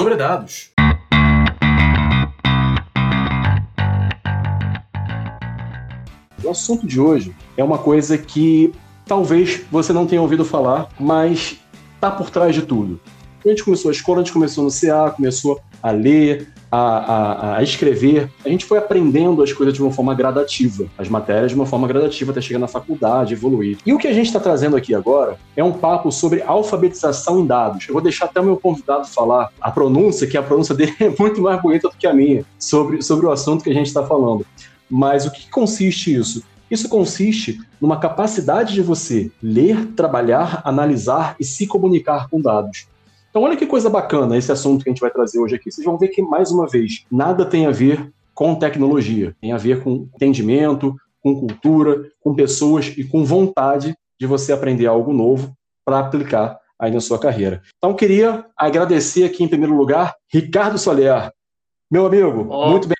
sobre dados. O assunto de hoje é uma coisa que talvez você não tenha ouvido falar, mas está por trás de tudo. A gente começou a escola, a gente começou no CA, começou a ler, a, a, a, escrever, a gente foi aprendendo as coisas de uma forma gradativa, as matérias de uma forma gradativa até chegar na faculdade, evoluir. E o que a gente está trazendo aqui agora é um papo sobre alfabetização em dados. Eu vou deixar até o meu convidado falar a pronúncia, que a pronúncia dele é muito mais bonita do que a minha, sobre, sobre o assunto que a gente está falando. Mas o que consiste isso? Isso consiste numa capacidade de você ler, trabalhar, analisar e se comunicar com dados. Então, olha que coisa bacana esse assunto que a gente vai trazer hoje aqui. Vocês vão ver que, mais uma vez, nada tem a ver com tecnologia, tem a ver com entendimento, com cultura, com pessoas e com vontade de você aprender algo novo para aplicar aí na sua carreira. Então, queria agradecer aqui, em primeiro lugar, Ricardo Soler. Meu amigo, Opa. muito bem.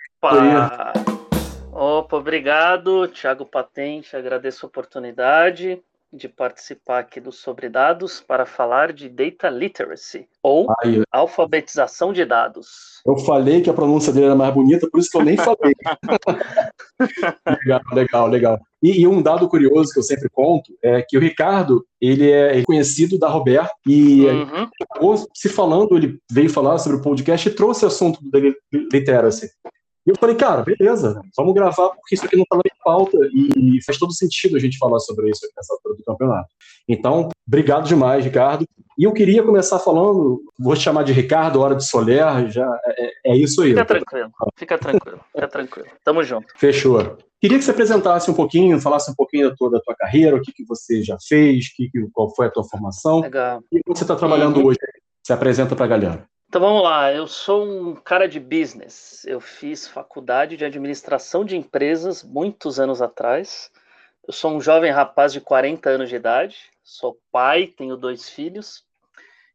Opa, obrigado, Thiago Patente, agradeço a oportunidade de participar aqui do Sobre Dados para falar de Data Literacy, ou Ai, alfabetização de dados. Eu falei que a pronúncia dele era mais bonita, por isso que eu nem falei. legal, legal, legal. E, e, um dado curioso que eu sempre conto é que o Ricardo, ele é conhecido da Roberto, e uhum. se falando, ele veio falar sobre o podcast e trouxe o assunto do Data Literacy. E eu falei, cara, beleza, vamos gravar porque isso aqui não estava em pauta e faz todo sentido a gente falar sobre isso nessa altura do campeonato. Então, obrigado demais, Ricardo. E eu queria começar falando, vou te chamar de Ricardo, hora de Soler, já é, é isso aí. Fica tranquilo, fica tranquilo, fica tranquilo. Tamo junto. Fechou. Queria que você apresentasse um pouquinho, falasse um pouquinho da tua, da tua carreira, o que, que você já fez, que, qual foi a tua formação. Legal. E como você está trabalhando uhum. hoje. Se apresenta para a galera. Então vamos lá, eu sou um cara de business. Eu fiz faculdade de administração de empresas muitos anos atrás. Eu sou um jovem rapaz de 40 anos de idade, sou pai, tenho dois filhos.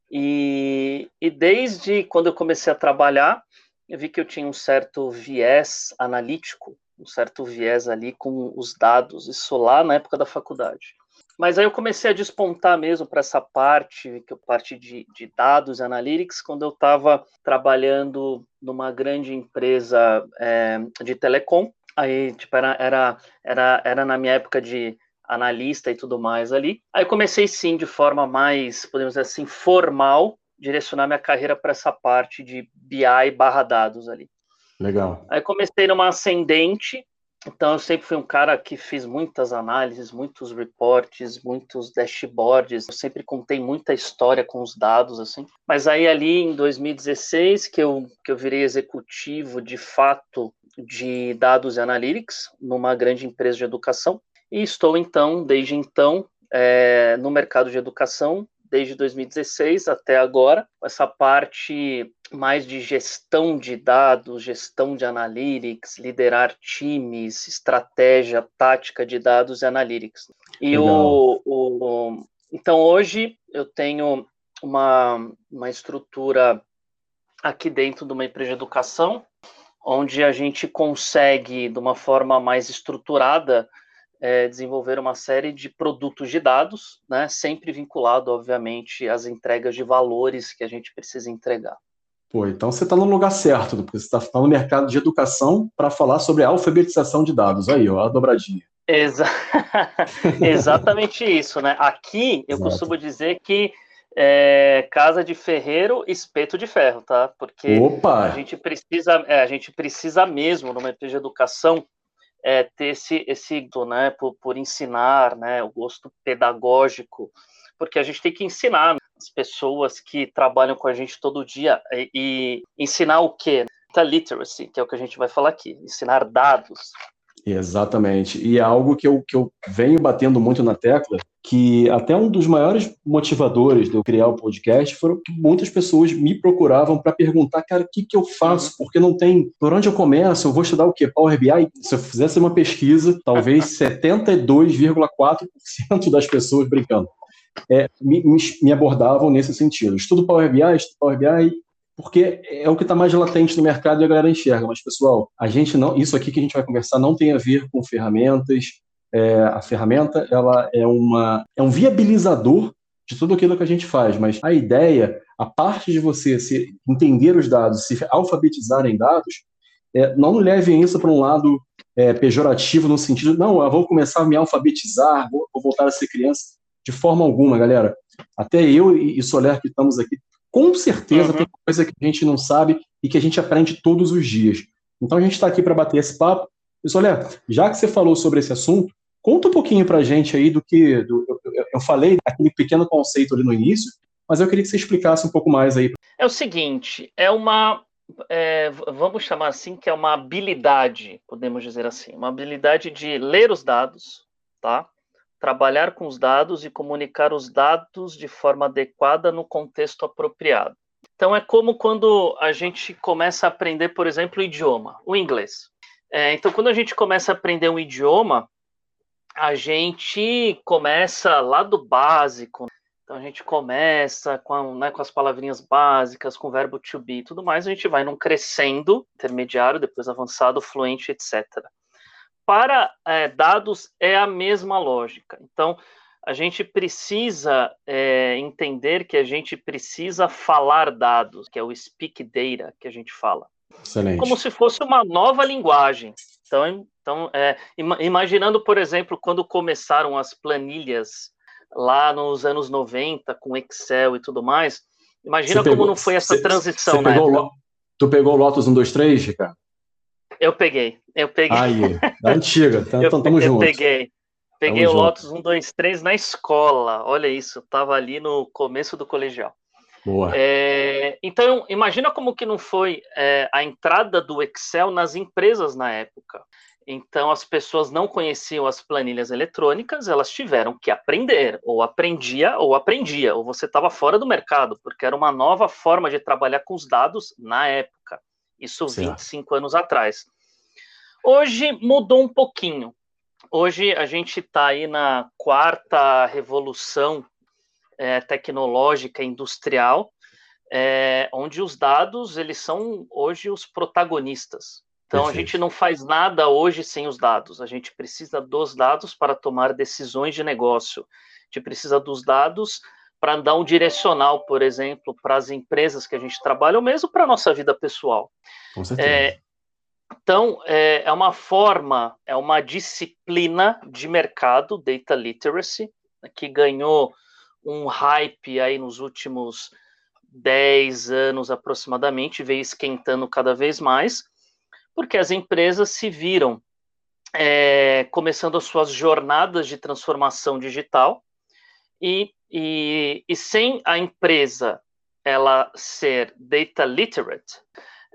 E, e desde quando eu comecei a trabalhar, eu vi que eu tinha um certo viés analítico, um certo viés ali com os dados, isso lá na época da faculdade. Mas aí eu comecei a despontar mesmo para essa parte, que eu parte de, de dados analytics, quando eu estava trabalhando numa grande empresa é, de telecom. Aí, tipo, era, era, era, era na minha época de analista e tudo mais ali. Aí eu comecei sim, de forma mais, podemos dizer assim, formal, direcionar minha carreira para essa parte de BI barra dados ali. Legal. Aí comecei numa ascendente, então, eu sempre fui um cara que fiz muitas análises, muitos reportes, muitos dashboards. Eu sempre contei muita história com os dados, assim. Mas aí, ali em 2016, que eu, que eu virei executivo de fato de dados e analytics numa grande empresa de educação. E estou, então, desde então, é, no mercado de educação, desde 2016 até agora, essa parte mais de gestão de dados, gestão de analytics, liderar times, estratégia, tática de dados e analytics. E o, o, então hoje eu tenho uma, uma estrutura aqui dentro de uma empresa de educação, onde a gente consegue, de uma forma mais estruturada, é, desenvolver uma série de produtos de dados, né, sempre vinculado, obviamente, às entregas de valores que a gente precisa entregar. Pô, então você está no lugar certo, porque você está tá no mercado de educação para falar sobre a alfabetização de dados. Aí, ó, a dobradinha. Exa Exatamente isso, né? Aqui eu Exato. costumo dizer que é, casa de ferreiro, espeto de ferro, tá? Porque Opa. a gente precisa, é, a gente precisa mesmo numa empresa de educação é, ter esse, esse né, por, por ensinar, né, o gosto pedagógico, porque a gente tem que ensinar as pessoas que trabalham com a gente todo dia e, e ensinar o quê? A literacy, que é o que a gente vai falar aqui, ensinar dados, Exatamente. E é algo que eu, que eu venho batendo muito na tecla, que até um dos maiores motivadores de eu criar o podcast foram que muitas pessoas me procuravam para perguntar, cara, o que, que eu faço? Porque não tem. Por onde eu começo? Eu vou estudar o quê? Power BI? Se eu fizesse uma pesquisa, talvez 72,4% das pessoas brincando. É, me, me, abordavam nesse sentido. Estudo Power BI, estudo Power BI, porque é o que está mais latente no mercado e a galera enxerga. Mas, pessoal, a gente não, isso aqui que a gente vai conversar não tem a ver com ferramentas. É, a ferramenta ela é, uma, é um viabilizador de tudo aquilo que a gente faz, mas a ideia, a parte de você se entender os dados, se alfabetizar em dados, é, não levem isso para um lado é, pejorativo no sentido, não, eu vou começar a me alfabetizar, vou, vou, voltar a ser criança, de forma alguma, galera. Até eu e, Soler que estamos aqui, com certeza uhum. tem coisa que a gente não sabe e que a gente aprende todos os dias. Então a gente está aqui para bater esse papo. E Soler, já que você falou sobre esse assunto, conta um pouquinho para a gente aí do que do, eu, eu falei aquele pequeno conceito ali no início, mas eu queria que você explicasse um pouco mais aí. É o seguinte, é uma é, vamos chamar assim, que é uma habilidade, podemos dizer assim, uma habilidade de ler os dados, tá? Trabalhar com os dados e comunicar os dados de forma adequada no contexto apropriado. Então é como quando a gente começa a aprender, por exemplo, o idioma, o inglês. É, então quando a gente começa a aprender um idioma, a gente começa lá do básico, então a gente começa com, né, com as palavrinhas básicas, com o verbo to be e tudo mais, a gente vai num crescendo, intermediário, depois avançado, fluente, etc. Para é, dados é a mesma lógica. Então a gente precisa é, entender que a gente precisa falar dados, que é o speak data que a gente fala. Excelente. Como se fosse uma nova linguagem. Então, então é, imaginando, por exemplo, quando começaram as planilhas lá nos anos 90, com Excel e tudo mais. Imagina como pegou, não foi essa cê, transição, né? Tu pegou o Lotus 123, Ricardo? Eu peguei, eu peguei. Aí, da antiga, então eu, tamo junto. Eu peguei. Peguei tamo o Lotus 123 na escola, olha isso, tava ali no começo do colegial. Boa. É, então, imagina como que não foi é, a entrada do Excel nas empresas na época. Então, as pessoas não conheciam as planilhas eletrônicas, elas tiveram que aprender, ou aprendia, ou aprendia, ou você estava fora do mercado, porque era uma nova forma de trabalhar com os dados na época. Isso certo. 25 anos atrás. Hoje mudou um pouquinho. Hoje a gente está aí na quarta revolução é, tecnológica industrial, é, onde os dados eles são hoje os protagonistas. Então Perfeito. a gente não faz nada hoje sem os dados. A gente precisa dos dados para tomar decisões de negócio. A gente precisa dos dados para dar um direcional, por exemplo, para as empresas que a gente trabalha, ou mesmo para a nossa vida pessoal. Com certeza. É, então, é, é, uma forma, é uma disciplina de mercado, data literacy, que ganhou um hype aí nos últimos 10 anos aproximadamente, veio esquentando cada vez mais porque as empresas se viram é, começando as suas jornadas de transformação digital e, e, e sem a empresa ela ser data literate,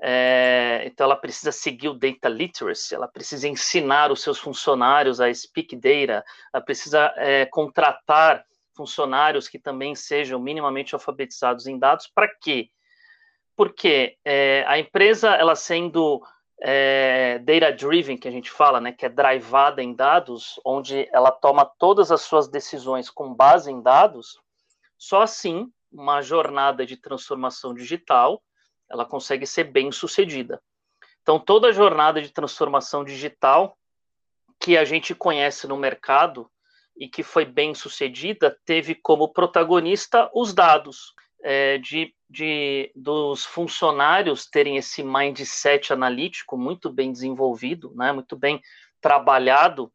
é, então ela precisa seguir o data literacy, ela precisa ensinar os seus funcionários a speak data, ela precisa é, contratar funcionários que também sejam minimamente alfabetizados em dados. Para quê? Porque é, a empresa, ela sendo é, data-driven, que a gente fala, né, que é drivada em dados, onde ela toma todas as suas decisões com base em dados, só assim uma jornada de transformação digital ela consegue ser bem sucedida. Então, toda jornada de transformação digital que a gente conhece no mercado e que foi bem sucedida teve como protagonista os dados é, de, de, dos funcionários terem esse mindset analítico muito bem desenvolvido, né, muito bem trabalhado,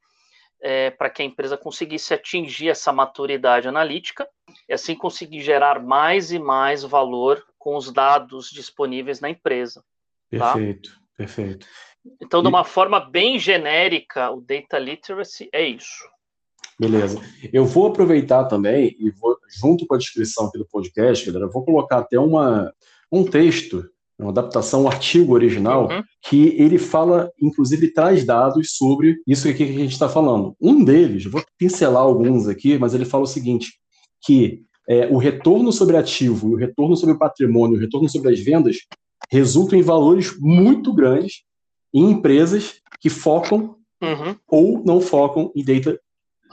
é, para que a empresa conseguisse atingir essa maturidade analítica e assim conseguir gerar mais e mais valor com os dados disponíveis na empresa. Tá? Perfeito, tá? perfeito. Então, de uma forma bem genérica, o data literacy é isso. Beleza. Eu vou aproveitar também e vou, junto com a descrição aqui do podcast, galera, eu vou colocar até uma, um texto, uma adaptação, um artigo original, uhum. que ele fala, inclusive, traz dados sobre isso aqui que a gente está falando. Um deles, vou pincelar alguns aqui, mas ele fala o seguinte, que é, o retorno sobre ativo, o retorno sobre o patrimônio, o retorno sobre as vendas resultam em valores muito grandes em empresas que focam uhum. ou não focam em data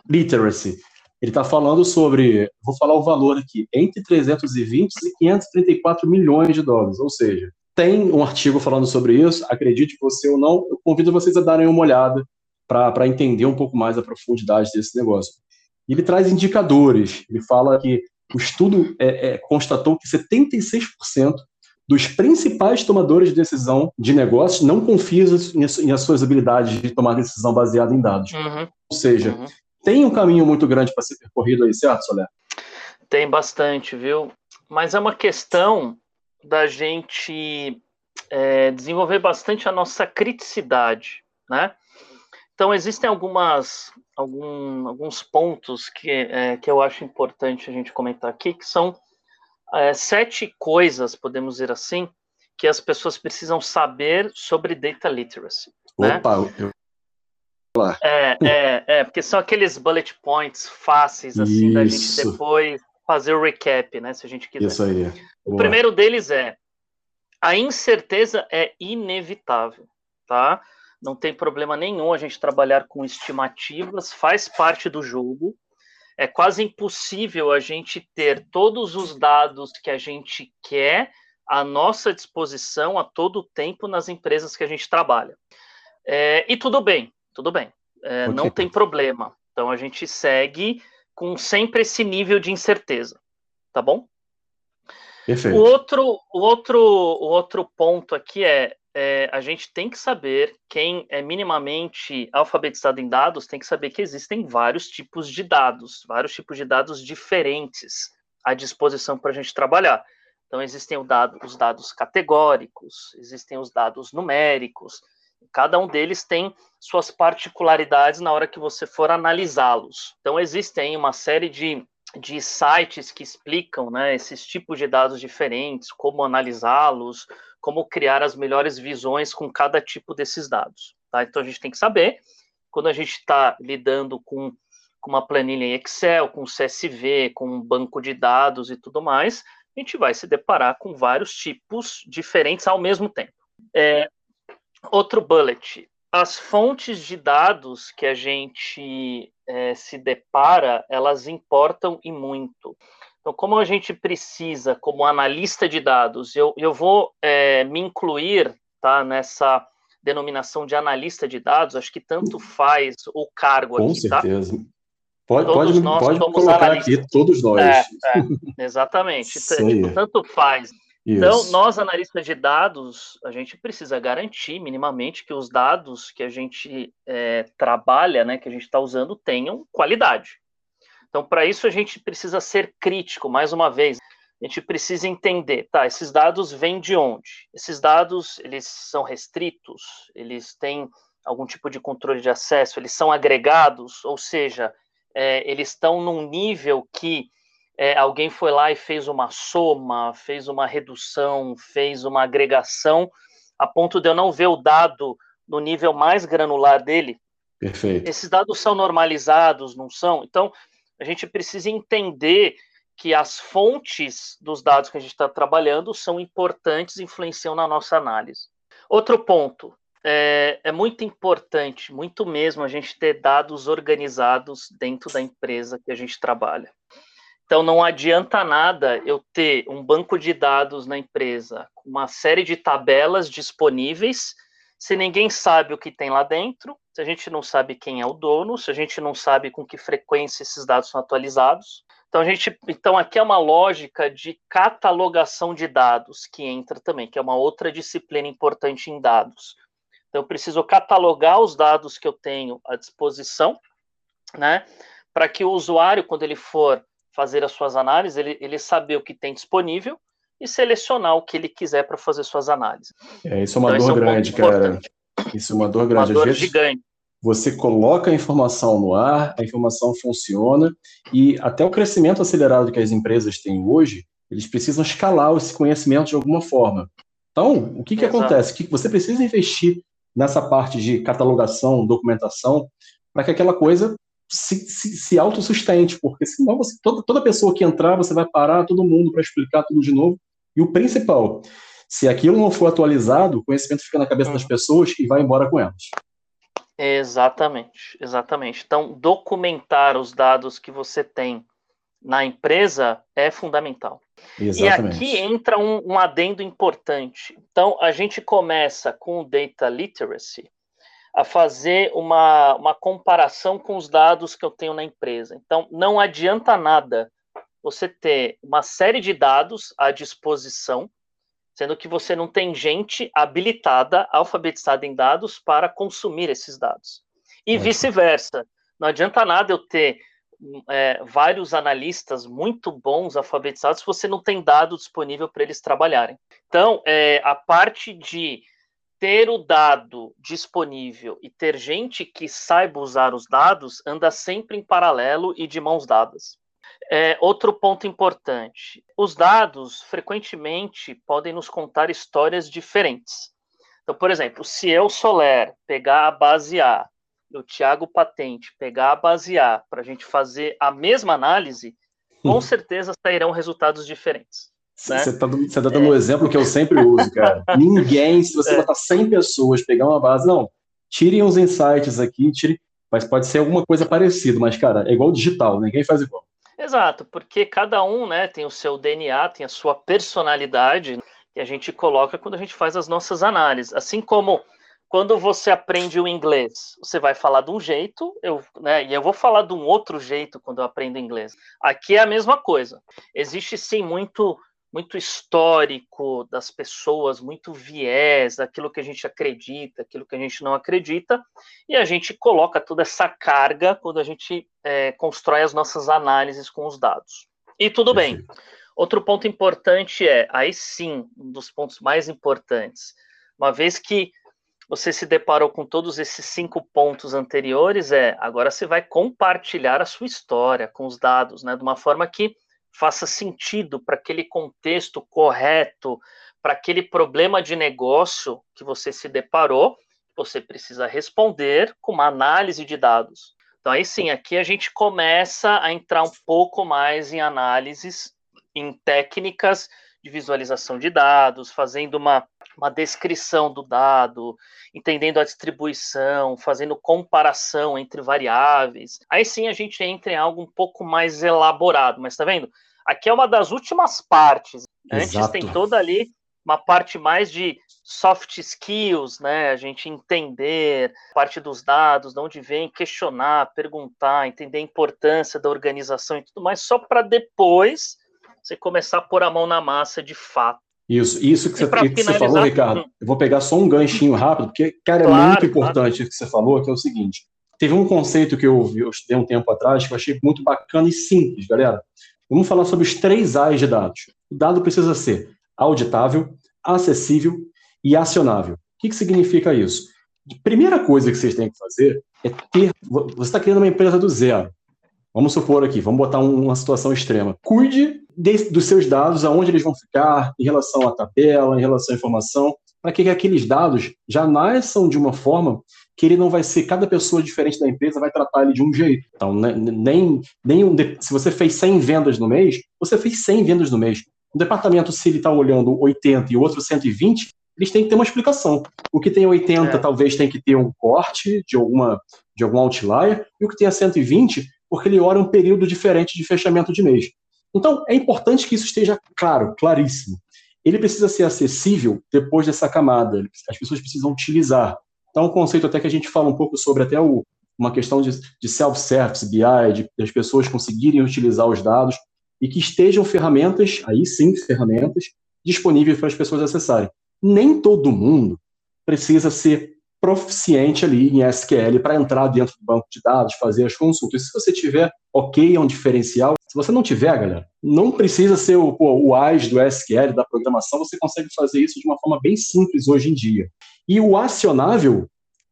literacy. Ele está falando sobre, vou falar o valor aqui, entre 320 e 534 milhões de dólares. Ou seja, tem um artigo falando sobre isso, acredite você ou não, eu convido vocês a darem uma olhada para entender um pouco mais a profundidade desse negócio. Ele traz indicadores, ele fala que o estudo é, é, constatou que 76% dos principais tomadores de decisão de negócios não confiam em, as suas habilidades de tomar decisão baseada em dados. Uhum. Ou seja, uhum. Tem um caminho muito grande para ser percorrido aí, certo, Soler? Tem bastante, viu? Mas é uma questão da gente é, desenvolver bastante a nossa criticidade, né? Então, existem algumas, algum, alguns pontos que, é, que eu acho importante a gente comentar aqui, que são é, sete coisas, podemos dizer assim, que as pessoas precisam saber sobre data literacy. Né? Opa, né? eu... É, é, é, porque são aqueles bullet points fáceis, assim, Isso. da gente depois fazer o recap, né, se a gente quiser. Isso aí. O primeiro deles é a incerteza é inevitável, tá? Não tem problema nenhum a gente trabalhar com estimativas, faz parte do jogo, é quase impossível a gente ter todos os dados que a gente quer à nossa disposição a todo tempo nas empresas que a gente trabalha. É, e tudo bem, tudo bem, é, não tem problema. Então a gente segue com sempre esse nível de incerteza, tá bom? Perfeito. O outro, o outro, o outro ponto aqui é é, a gente tem que saber, quem é minimamente alfabetizado em dados, tem que saber que existem vários tipos de dados, vários tipos de dados diferentes à disposição para a gente trabalhar. Então, existem dado, os dados categóricos, existem os dados numéricos, cada um deles tem suas particularidades na hora que você for analisá-los. Então, existem uma série de de sites que explicam né, esses tipos de dados diferentes, como analisá-los, como criar as melhores visões com cada tipo desses dados. Tá? Então a gente tem que saber, quando a gente está lidando com, com uma planilha em Excel, com CSV, com um banco de dados e tudo mais, a gente vai se deparar com vários tipos diferentes ao mesmo tempo. É, outro bullet, as fontes de dados que a gente é, se depara, elas importam e muito. Então, como a gente precisa, como analista de dados, eu, eu vou é, me incluir tá, nessa denominação de analista de dados, acho que tanto faz o cargo Com aqui, tá? certeza. Tá? Pode, pode, pode colocar analistas. aqui, todos nós. É, é, exatamente. Tipo, tanto faz Isso. Então, nós, analistas de dados, a gente precisa garantir minimamente que os dados que a gente é, trabalha, né, que a gente está usando, tenham qualidade. Então, para isso, a gente precisa ser crítico, mais uma vez. A gente precisa entender, tá, esses dados vêm de onde? Esses dados, eles são restritos? Eles têm algum tipo de controle de acesso? Eles são agregados? Ou seja, é, eles estão num nível que é, alguém foi lá e fez uma soma, fez uma redução, fez uma agregação, a ponto de eu não ver o dado no nível mais granular dele. Perfeito. Esses dados são normalizados, não são? Então, a gente precisa entender que as fontes dos dados que a gente está trabalhando são importantes e influenciam na nossa análise. Outro ponto, é, é, muito importante, muito mesmo, a gente ter dados organizados dentro da empresa que a gente trabalha. Então não adianta nada eu ter um banco de dados na empresa com uma série de tabelas disponíveis, se ninguém sabe o que tem lá dentro, se a gente não sabe quem é o dono, se a gente não sabe com que frequência esses dados são atualizados. Então a gente, então aqui é uma lógica de catalogação de dados que entra também, que é uma outra disciplina importante em dados. Então eu preciso catalogar os dados que eu tenho à disposição, né, para que o usuário quando ele for fazer as suas análises, ele, ele saber o que tem disponível e selecionar o que ele quiser para fazer suas análises. É, isso é uma então, dor é um grande, cara. Isso é uma dor grande. Uma dor Às vezes, gigante. Você coloca a informação no ar, a informação funciona, e até o crescimento acelerado que as empresas têm hoje, eles precisam escalar esse conhecimento de alguma forma. Então, o que, que acontece? Que você precisa investir nessa parte de catalogação, documentação, para que aquela coisa se, se, se autossustente, porque senão você, toda, toda pessoa que entrar, você vai parar todo mundo para explicar tudo de novo. E o principal, se aquilo não for atualizado, o conhecimento fica na cabeça uhum. das pessoas e vai embora com elas. Exatamente, exatamente. Então, documentar os dados que você tem na empresa é fundamental. Exatamente. E aqui entra um, um adendo importante. Então, a gente começa com o data literacy, a fazer uma, uma comparação com os dados que eu tenho na empresa. Então, não adianta nada você ter uma série de dados à disposição, sendo que você não tem gente habilitada, alfabetizada em dados para consumir esses dados. E vice-versa. Não adianta nada eu ter é, vários analistas muito bons alfabetizados se você não tem dado disponível para eles trabalharem. Então, é, a parte de ter o dado disponível e ter gente que saiba usar os dados anda sempre em paralelo e de mãos dadas. É, outro ponto importante: os dados frequentemente podem nos contar histórias diferentes. Então, por exemplo, se eu, Soler, pegar a base A e o Tiago Patente pegar a base A para a gente fazer a mesma análise, com hum. certeza sairão resultados diferentes. Né? Você está tá dando é. um exemplo que eu sempre uso, cara. Ninguém, se você é. botar 100 pessoas, pegar uma base, não, tirem os insights aqui, tire, mas pode ser alguma coisa parecida, mas, cara, é igual digital, ninguém faz igual. Exato, porque cada um né, tem o seu DNA, tem a sua personalidade que a gente coloca quando a gente faz as nossas análises. Assim como quando você aprende o inglês, você vai falar de um jeito, eu, né, e eu vou falar de um outro jeito quando eu aprendo inglês. Aqui é a mesma coisa. Existe sim muito muito histórico das pessoas, muito viés daquilo que a gente acredita, aquilo que a gente não acredita, e a gente coloca toda essa carga quando a gente é, constrói as nossas análises com os dados. E tudo bem. Outro ponto importante é, aí sim, um dos pontos mais importantes, uma vez que você se deparou com todos esses cinco pontos anteriores, é agora você vai compartilhar a sua história com os dados, né, de uma forma que faça sentido para aquele contexto correto, para aquele problema de negócio que você se deparou, você precisa responder com uma análise de dados. Então, aí sim, aqui a gente começa a entrar um pouco mais em análises, em técnicas de visualização de dados, fazendo uma, uma descrição do dado, entendendo a distribuição, fazendo comparação entre variáveis. Aí sim a gente entra em algo um pouco mais elaborado, mas tá vendo? Aqui é uma das últimas partes. Exato. Antes tem toda ali uma parte mais de soft skills, né? A gente entender parte dos dados, de onde vem, questionar, perguntar, entender a importância da organização e tudo mais, só para depois você começar a pôr a mão na massa de fato. Isso, isso que, você, que você, falou, Ricardo, eu vou pegar só um ganchinho rápido, porque, cara, é claro, muito importante claro. o que você falou, que é o seguinte. Teve um conceito que eu, eu estudei um tempo atrás que eu achei muito bacana e simples, galera. Vamos falar sobre os três A's de dados. O dado precisa ser auditável, acessível e acionável. O que, que significa isso? A primeira coisa que vocês têm que fazer é ter. Você está criando uma empresa do zero. Vamos supor aqui, vamos botar uma situação extrema. Cuide de, dos seus dados, aonde eles vão ficar, em relação à tabela, em relação à informação, para que aqueles dados já nasçam de uma forma que ele não vai ser, cada pessoa diferente da empresa vai tratar ele de um jeito. Então, né, nem, nem um, se você fez 100 vendas no mês, você fez 100 vendas no mês. Um departamento, se ele está olhando 80 e o outro 120, eles têm que ter uma explicação. O que tem 80 é. talvez tem que ter um corte de alguma de algum outlier, e o que tem a 120 porque ele olha um período diferente de fechamento de mês. Então, é importante que isso esteja claro, claríssimo. Ele precisa ser acessível depois dessa camada. As pessoas precisam utilizar. Então, um conceito até que a gente fala um pouco sobre até o, uma questão de, de self-service, BI, de, de as pessoas conseguirem utilizar os dados e que estejam ferramentas, aí sim, ferramentas, disponíveis para as pessoas acessarem. Nem todo mundo precisa ser proficiente ali em SQL para entrar dentro do banco de dados, fazer as consultas. Se você tiver ok, é um diferencial. Se você não tiver, galera, não precisa ser o, pô, o AS do SQL, da programação, você consegue fazer isso de uma forma bem simples hoje em dia. E o acionável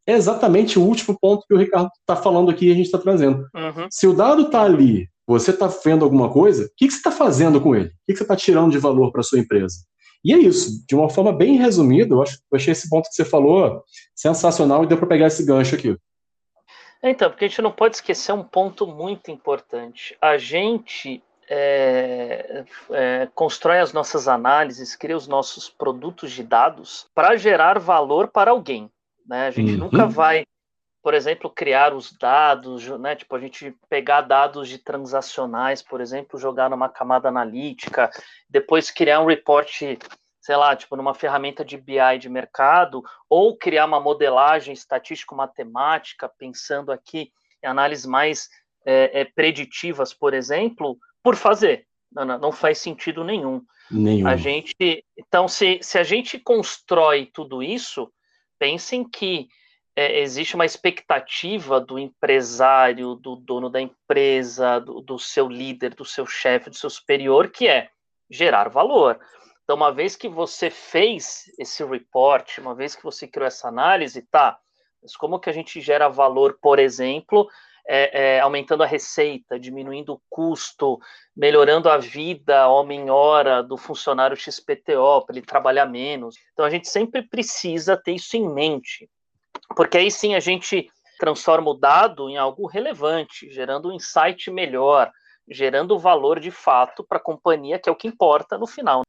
é exatamente o último ponto que o Ricardo está falando aqui e a gente está trazendo. Uhum. Se o dado está ali, você está vendo alguma coisa, o que, que você está fazendo com ele? O que, que você está tirando de valor para a sua empresa? E é isso, de uma forma bem resumida, eu, acho, eu achei esse ponto que você falou sensacional e deu para pegar esse gancho aqui. Então, porque a gente não pode esquecer um ponto muito importante. A gente é, é, constrói as nossas análises, cria os nossos produtos de dados para gerar valor para alguém. Né? A gente uhum. nunca vai, por exemplo, criar os dados, né? tipo, a gente pegar dados de transacionais, por exemplo, jogar numa camada analítica, depois criar um report sei lá, tipo, numa ferramenta de BI de mercado, ou criar uma modelagem estatístico-matemática, pensando aqui em análises mais é, é, preditivas, por exemplo, por fazer. Não, não, não faz sentido nenhum. Nenhum. A gente, então, se, se a gente constrói tudo isso, pensem que é, existe uma expectativa do empresário, do dono da empresa, do, do seu líder, do seu chefe, do seu superior, que é gerar valor. Então, uma vez que você fez esse report, uma vez que você criou essa análise, tá, mas como que a gente gera valor, por exemplo, é, é, aumentando a receita, diminuindo o custo, melhorando a vida homem-hora do funcionário XPTO, para ele trabalhar menos. Então a gente sempre precisa ter isso em mente, porque aí sim a gente transforma o dado em algo relevante, gerando um insight melhor, gerando valor de fato para a companhia, que é o que importa no final.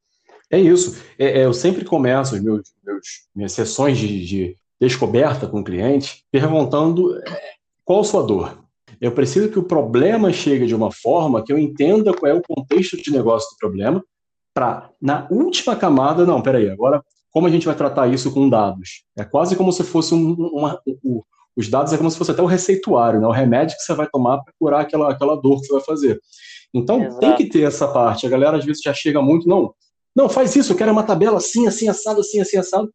É isso. É, é, eu sempre começo meus, meus, minhas sessões de, de descoberta com o cliente perguntando é, qual a sua dor. Eu preciso que o problema chegue de uma forma que eu entenda qual é o contexto de negócio do problema, para, na última camada, não, peraí, agora, como a gente vai tratar isso com dados? É quase como se fosse um, uma, um, os dados é como se fosse até o receituário, né? o remédio que você vai tomar para curar aquela, aquela dor que você vai fazer. Então, Exato. tem que ter essa parte. A galera, às vezes, já chega muito, não, não, faz isso, eu quero uma tabela assim, assim, assado, assim, assim, assado.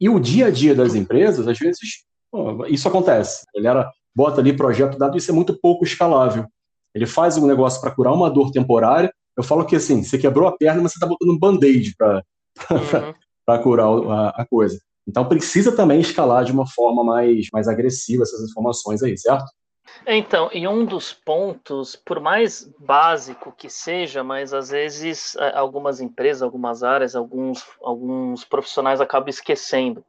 E o dia a dia das empresas, às vezes, isso acontece. A galera bota ali projeto dado, isso é muito pouco escalável. Ele faz um negócio para curar uma dor temporária. Eu falo que assim, você quebrou a perna, mas você está botando um band-aid para uhum. Curar a, a, coisa. Então precisa também escalar de uma forma mais, mais agressiva essas informações aí, certo? Então, e um dos pontos, por mais básico que seja, mas às vezes algumas empresas, algumas áreas, alguns, alguns profissionais acabam esquecendo,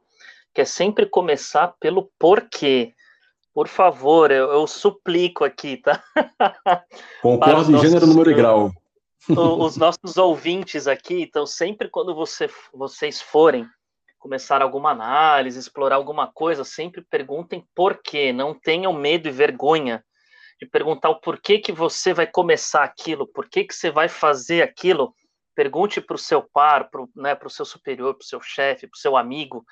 que é sempre começar pelo porquê. Por favor, eu, eu suplico aqui, tá? Concordo em gênero, número e grau. Os nossos ouvintes aqui, então sempre quando você, vocês forem começar alguma análise, explorar alguma coisa, sempre perguntem por quê. Não tenham medo e vergonha de perguntar o porquê que você vai começar aquilo, por que, que você vai fazer aquilo. Pergunte para o seu par, para o né, seu superior, para o seu chefe, para o seu amigo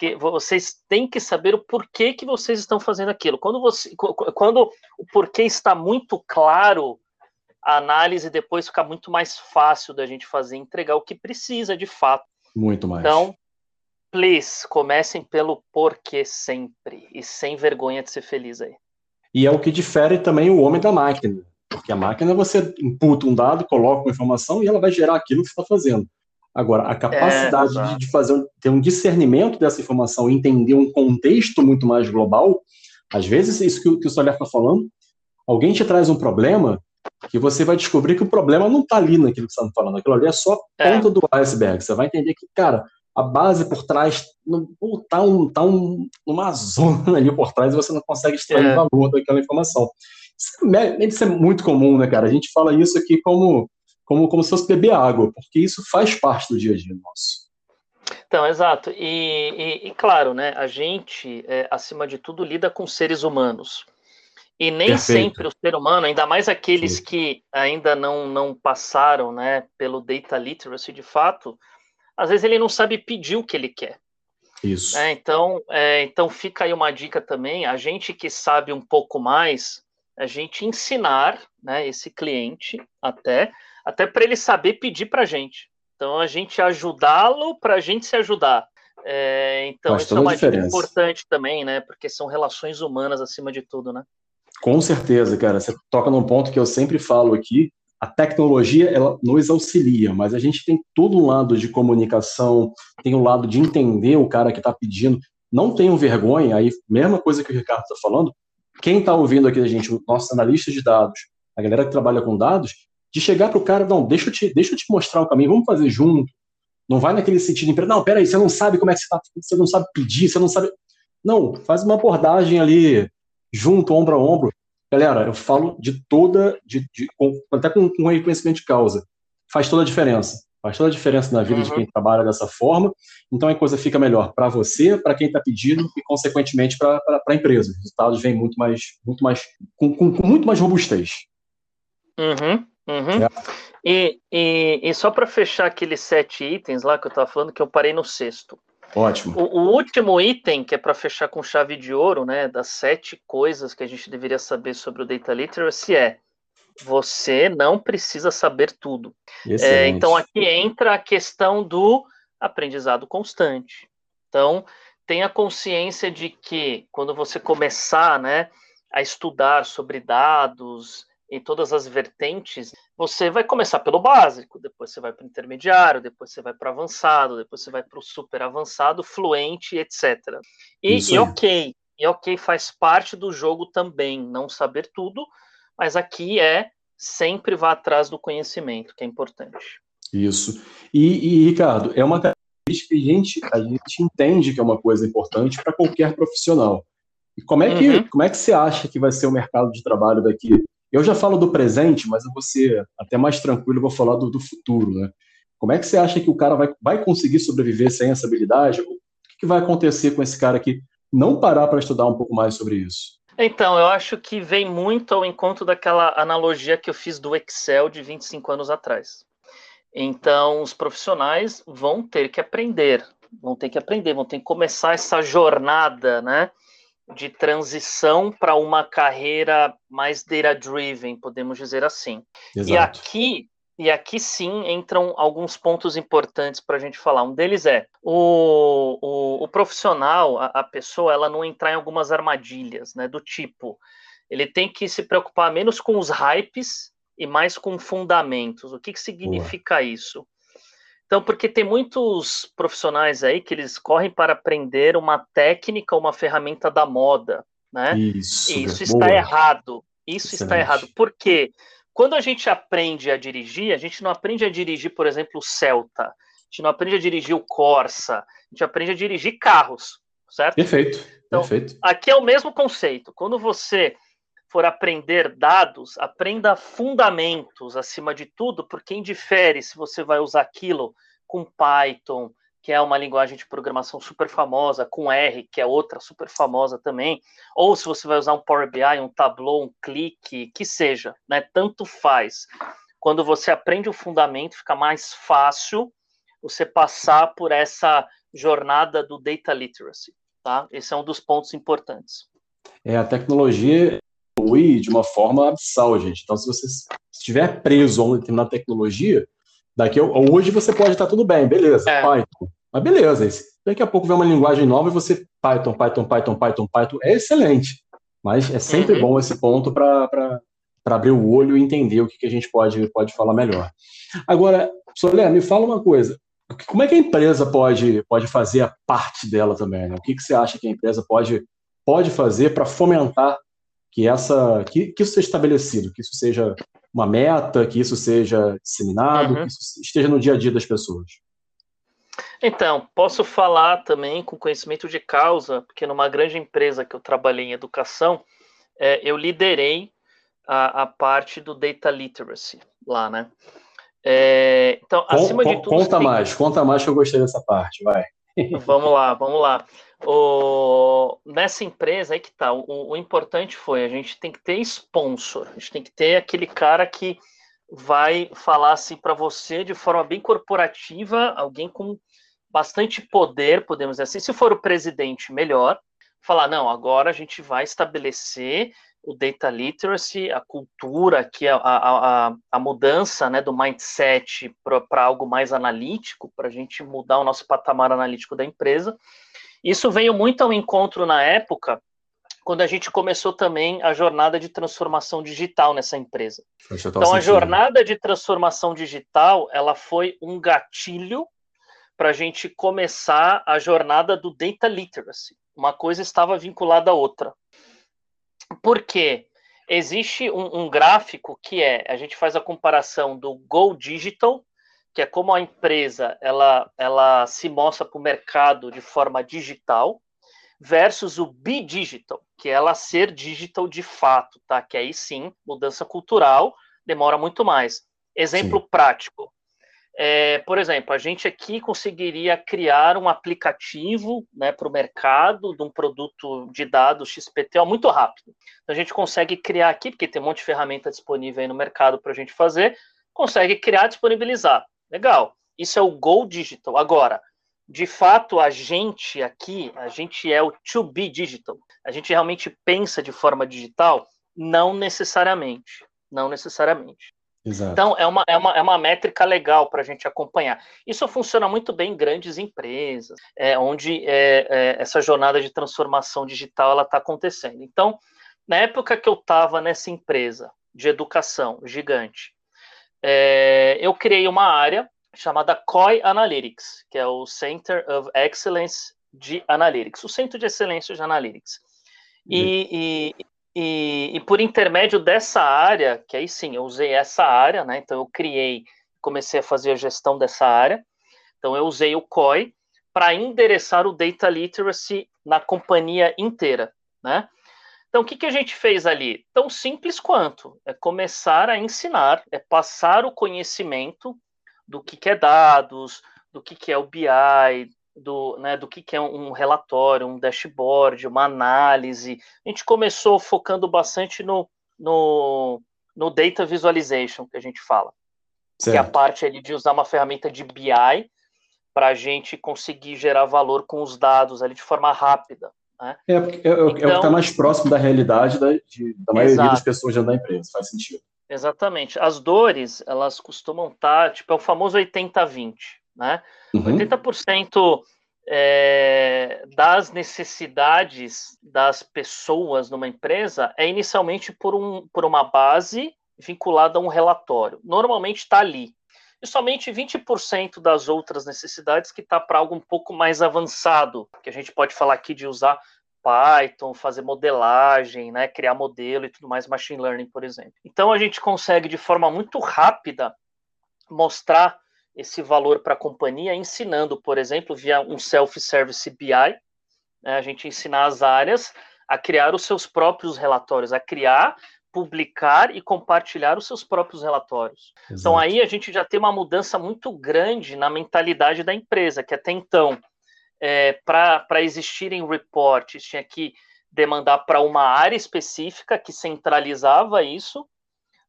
que vocês têm que saber o porquê que vocês estão fazendo aquilo. Quando, você, quando o porquê está muito claro, a análise depois fica muito mais fácil da gente fazer, entregar o que precisa de fato. Muito mais. Então, please, comecem pelo porquê sempre e sem vergonha de ser feliz aí. E é o que difere também o homem da máquina. Porque a máquina você imputa um dado, coloca uma informação e ela vai gerar aquilo que você está fazendo. Agora, a capacidade é, de, fazer ter um discernimento dessa informação, entender um contexto muito mais global, às vezes isso que, que o Soler está falando, alguém te traz um problema que você vai descobrir que o problema não está ali naquilo que você está falando, aquilo ali é só a é. ponta é. do iceberg. Você vai entender que, cara, a base por trás está um, tá um, uma zona ali por trás e você não consegue extrair é. valor daquela informação. Isso é, isso é muito comum, né, cara? A gente fala isso aqui como como, como se fosse beber água, porque isso faz parte do dia a dia nosso. Então, exato. E, e, e claro, né, a gente, é, acima de tudo, lida com seres humanos. E nem Perfeito. sempre o ser humano, ainda mais aqueles Sim. que ainda não, não passaram né, pelo data literacy de fato, às vezes ele não sabe pedir o que ele quer. Isso. É, então, é, então fica aí uma dica também, a gente que sabe um pouco mais, a gente ensinar né, esse cliente até até para ele saber pedir para a gente. Então, a gente ajudá-lo para a gente se ajudar. É, então, Faz isso é uma dica importante também, né? Porque são relações humanas acima de tudo, né? Com certeza, cara. Você toca num ponto que eu sempre falo aqui. A tecnologia, ela nos auxilia, mas a gente tem todo um lado de comunicação, tem o um lado de entender o cara que está pedindo. Não tenham vergonha, aí, mesma coisa que o Ricardo está falando, quem está ouvindo aqui a gente, nossos analistas de dados, a galera que trabalha com dados, de chegar para o cara, não, deixa eu, te, deixa eu te mostrar o caminho, vamos fazer junto. Não vai naquele sentido, de, não, peraí, você não sabe como é que você está, você não sabe pedir, você não sabe. Não, faz uma abordagem ali, junto, ombro a ombro. Galera, eu falo de toda, de, de com, até com, com reconhecimento de causa. Faz toda a diferença. Faz toda a diferença na vida uhum. de quem trabalha dessa forma. Então a coisa fica melhor para você, para quem está pedindo e, consequentemente, para a empresa. Os resultados vêm muito mais, muito mais, com, com, com muito mais robustez. Uhum. Uhum. É. E, e, e, só para fechar aqueles sete itens lá que eu estava falando, que eu parei no sexto. Ótimo. O, o último item, que é para fechar com chave de ouro, né, das sete coisas que a gente deveria saber sobre o Data Literacy é Você não precisa saber tudo. É, então aqui entra a questão do aprendizado constante. Então, tenha consciência de que quando você começar né, a estudar sobre dados em todas as vertentes, você vai começar pelo básico, depois você vai para o intermediário, depois você vai para o avançado, depois você vai para o super avançado, fluente, etc. E, e ok, e ok, faz parte do jogo também não saber tudo, mas aqui é sempre vá atrás do conhecimento, que é importante. Isso. E, e Ricardo, é uma característica que a gente, a gente entende que é uma coisa importante para qualquer profissional. E como é, que, uhum. como é que você acha que vai ser o mercado de trabalho daqui? Eu já falo do presente, mas eu vou ser até mais tranquilo, vou falar do, do futuro, né? Como é que você acha que o cara vai, vai conseguir sobreviver sem essa habilidade? O que, que vai acontecer com esse cara que não parar para estudar um pouco mais sobre isso? Então, eu acho que vem muito ao encontro daquela analogia que eu fiz do Excel de 25 anos atrás. Então, os profissionais vão ter que aprender, vão ter que aprender, vão ter que começar essa jornada, né, de transição para uma carreira mais data-driven, podemos dizer assim. Exato. E aqui e aqui sim entram alguns pontos importantes para a gente falar. Um deles é o, o, o profissional, a, a, pessoa, ela não entrar em algumas armadilhas, né? Do tipo, ele tem que se preocupar menos com os hypes e mais com fundamentos. O que, que significa Boa. isso? Então, porque tem muitos profissionais aí que eles correm para aprender uma técnica, uma ferramenta da moda, né? Isso, e isso está errado. Isso Excelente. está errado. Por quê? Porque quando a gente aprende a dirigir, a gente não aprende a dirigir, por exemplo, o Celta, a gente não aprende a dirigir o Corsa, a gente aprende a dirigir carros, certo? Perfeito, então, perfeito. Aqui é o mesmo conceito. Quando você for aprender dados, aprenda fundamentos acima de tudo, porque indifere se você vai usar aquilo com Python, que é uma linguagem de programação super famosa, com R, que é outra super famosa também, ou se você vai usar um Power BI, um Tableau, um Click, que seja, né? Tanto faz. Quando você aprende o fundamento, fica mais fácil você passar por essa jornada do data literacy, tá? Esse é um dos pontos importantes. É, a tecnologia evolui de uma forma abissal, gente. Então, se você estiver preso a uma determinada tecnologia, Daqui hoje você pode estar tudo bem, beleza, é. Python. Mas beleza, daqui a pouco vem uma linguagem nova e você Python, Python, Python, Python, Python, é excelente. Mas é sempre uhum. bom esse ponto para abrir o olho e entender o que, que a gente pode, pode falar melhor. Agora, Solé, me fala uma coisa. Como é que a empresa pode, pode fazer a parte dela também? Né? O que, que você acha que a empresa pode, pode fazer para fomentar que, essa, que, que isso seja estabelecido, que isso seja uma meta, que isso seja disseminado, uhum. que isso esteja no dia a dia das pessoas? Então, posso falar também com conhecimento de causa, porque numa grande empresa que eu trabalhei em educação, é, eu liderei a, a, parte do data literacy lá, né? É, então, acima de tudo. Conta mais, conta mais que eu gostei dessa parte, vai. Vamos lá, vamos lá. O, nessa empresa aí que tá, o, o, importante foi a gente tem que ter sponsor, a gente tem que ter aquele cara que vai falar assim para você de forma bem corporativa, alguém com bastante poder, podemos dizer assim. Se for o presidente, melhor. Falar, não, agora a gente vai estabelecer o data literacy, a cultura, é a, a, a mudança né, do mindset para algo mais analítico, para a gente mudar o nosso patamar analítico da empresa. Isso veio muito ao encontro na época, quando a gente começou também a jornada de transformação digital nessa empresa. Então, a jornada de transformação digital, ela foi um gatilho para a gente começar a jornada do data literacy. Uma coisa estava vinculada à outra. Por quê? Existe um, um gráfico que é, a gente faz a comparação do Go Digital, que é como a empresa ela, ela se mostra para o mercado de forma digital, versus o Be Digital, que é ela ser digital de fato, tá? Que aí sim, mudança cultural demora muito mais. Exemplo sim. prático. É, por exemplo, a gente aqui conseguiria criar um aplicativo né, para o mercado de um produto de dados XPTO muito rápido. Então, a gente consegue criar aqui, porque tem um monte de ferramenta disponível aí no mercado para a gente fazer, consegue criar, disponibilizar. Legal. Isso é o Go Digital. Agora, de fato, a gente aqui, a gente é o to be digital. A gente realmente pensa de forma digital? Não necessariamente. não necessariamente. Exato. Então, é uma, é, uma, é uma métrica legal para a gente acompanhar. Isso funciona muito bem em grandes empresas, é, onde é, é, essa jornada de transformação digital está acontecendo. Então, na época que eu estava nessa empresa de educação gigante, é, eu criei uma área chamada COI Analytics, que é o Center of Excellence de Analytics, o Centro de Excelência de Analytics. E, e, e, e, por intermédio dessa área, que aí sim, eu usei essa área, né? Então eu criei, comecei a fazer a gestão dessa área. Então eu usei o COI para endereçar o data literacy na companhia inteira, né? Então o que, que a gente fez ali? Tão simples quanto é começar a ensinar, é passar o conhecimento do que, que é dados, do que, que é o BI, do, né, do que, que é um relatório, um dashboard, uma análise. A gente começou focando bastante no, no, no data visualization, que a gente fala. Certo. Que é a parte ali de usar uma ferramenta de BI para a gente conseguir gerar valor com os dados ali de forma rápida. Né? É, é, é, então, é o que está então mais próximo da realidade da, de, da maioria exato. das pessoas dentro da empresa, faz sentido. Exatamente. As dores, elas costumam estar, tá, tipo, é o famoso 80-20 né? Uhum. 80% é, das necessidades das pessoas numa empresa é inicialmente por, um, por uma base vinculada a um relatório. Normalmente está ali. E somente 20% das outras necessidades que está para algo um pouco mais avançado, que a gente pode falar aqui de usar Python, fazer modelagem, né, criar modelo e tudo mais, machine learning, por exemplo. Então a gente consegue de forma muito rápida mostrar esse valor para a companhia, ensinando, por exemplo, via um self-service BI, né, a gente ensinar as áreas a criar os seus próprios relatórios, a criar, publicar e compartilhar os seus próprios relatórios. Então, Exato. Então aí a gente já tem uma mudança muito grande na mentalidade da empresa, que até então, é, para existirem reports, tinha que demandar para uma área específica que centralizava isso,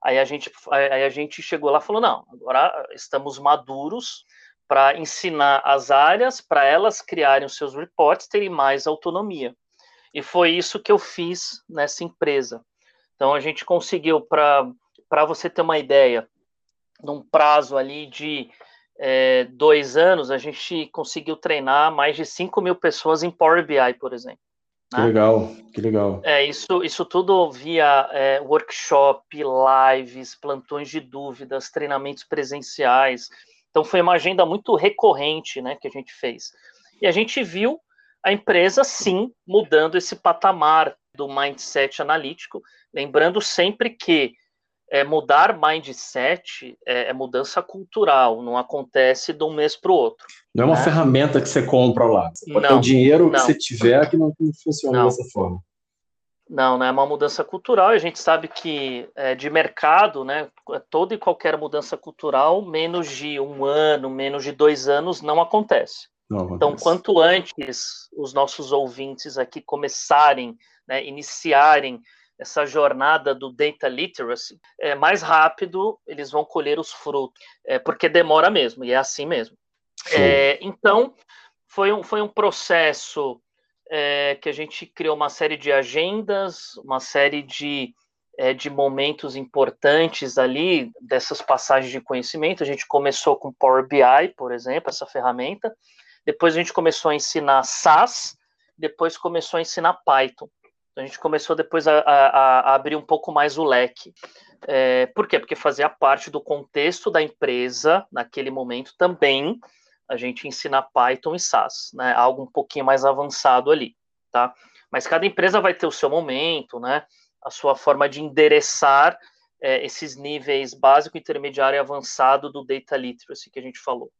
Aí a gente, aí a gente chegou lá e falou: não, agora estamos maduros para ensinar as áreas, para elas criarem os seus reports, terem mais autonomia. E foi isso que eu fiz nessa empresa. Então a gente conseguiu, para você ter uma ideia, num prazo ali de é, dois anos, a gente conseguiu treinar mais de 5 mil pessoas em Power BI, por exemplo. Que né? legal, que legal. É, isso, isso tudo via é, workshop, lives, plantões de dúvidas, treinamentos presenciais. Então foi uma agenda muito recorrente né, que a gente fez. E a gente viu a empresa, sim, mudando esse patamar do mindset analítico, lembrando sempre que é, mudar mindset é, é, mudança cultural, não acontece de um mês para o outro. Não é uma né? ferramenta que você compra lá. Você não, o dinheiro não. que você tiver que não, funciona não. dessa forma. Não, não é uma mudança cultural. A gente sabe que é, de mercado, né, toda e qualquer mudança cultural, menos de um ano, menos de dois anos, não acontece. Não acontece. Então, quanto antes os nossos ouvintes aqui começarem, né, iniciarem essa jornada do data literacy, é, mais rápido eles vão colher os frutos, é, porque demora mesmo, e é assim mesmo. É, então, foi um, foi um processo é, que a gente criou uma série de agendas, uma série de, é, de momentos importantes ali, dessas passagens de conhecimento. A gente começou com Power BI, por exemplo, essa ferramenta. Depois a gente começou a ensinar SAS, depois começou a ensinar Python. A gente começou depois a, a, a abrir um pouco mais o leque. É, por quê? Porque fazia parte do contexto da empresa, naquele momento também, a gente ensinar Python e SAS, né? Algo um pouquinho mais avançado ali, tá? Mas cada empresa vai ter o seu momento, né? A sua forma de endereçar é, esses níveis básico, intermediário e avançado do data literacy que a gente falou.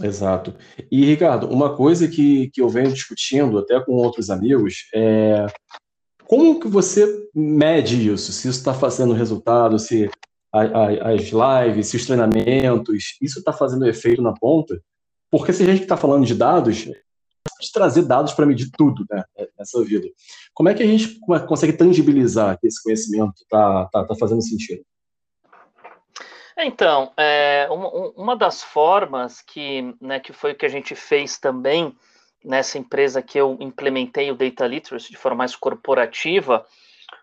Exato. E, Ricardo, uma coisa que, que eu venho discutindo até com outros amigos é como que você mede isso? Se isso está fazendo resultado, se a, a, as lives, se os treinamentos, isso está fazendo efeito na ponta? Porque se a gente está falando de dados, pode trazer dados para medir tudo né, nessa vida. Como é que a gente consegue tangibilizar que esse conhecimento está tá, tá fazendo sentido? Então, é, uma, uma, das formas que, né, que foi o que a gente fez também nessa empresa que eu implementei o Data Literacy de forma mais corporativa,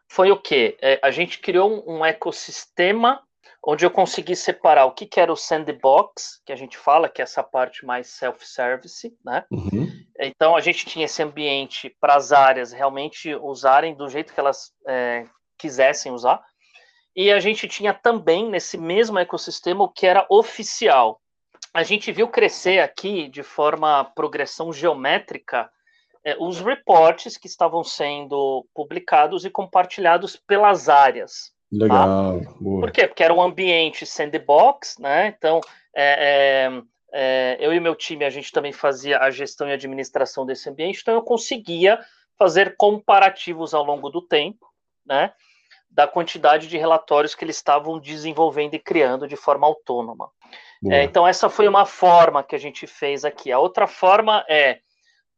foi o quê? É, a gente criou um, um, ecossistema onde eu consegui separar o que, que, era o sandbox, que a gente fala que é essa parte mais self-service, né? Uhum. Então a gente tinha esse ambiente para as áreas realmente usarem do jeito que elas é, quisessem usar. E a gente tinha também nesse mesmo ecossistema o que era oficial. A gente viu crescer aqui de forma progressão geométrica é, os reportes que estavam sendo publicados e compartilhados pelas áreas. Tá? Legal. Tá? Por quê? Porque era um ambiente sandbox, né? Então, é, é, é, eu e meu time, a gente também fazia a gestão e administração desse ambiente, então eu conseguia fazer comparativos ao longo do tempo, né? Da quantidade de relatórios que eles estavam desenvolvendo e criando de forma autônoma. É, então, essa foi uma forma que a gente fez aqui. A outra forma é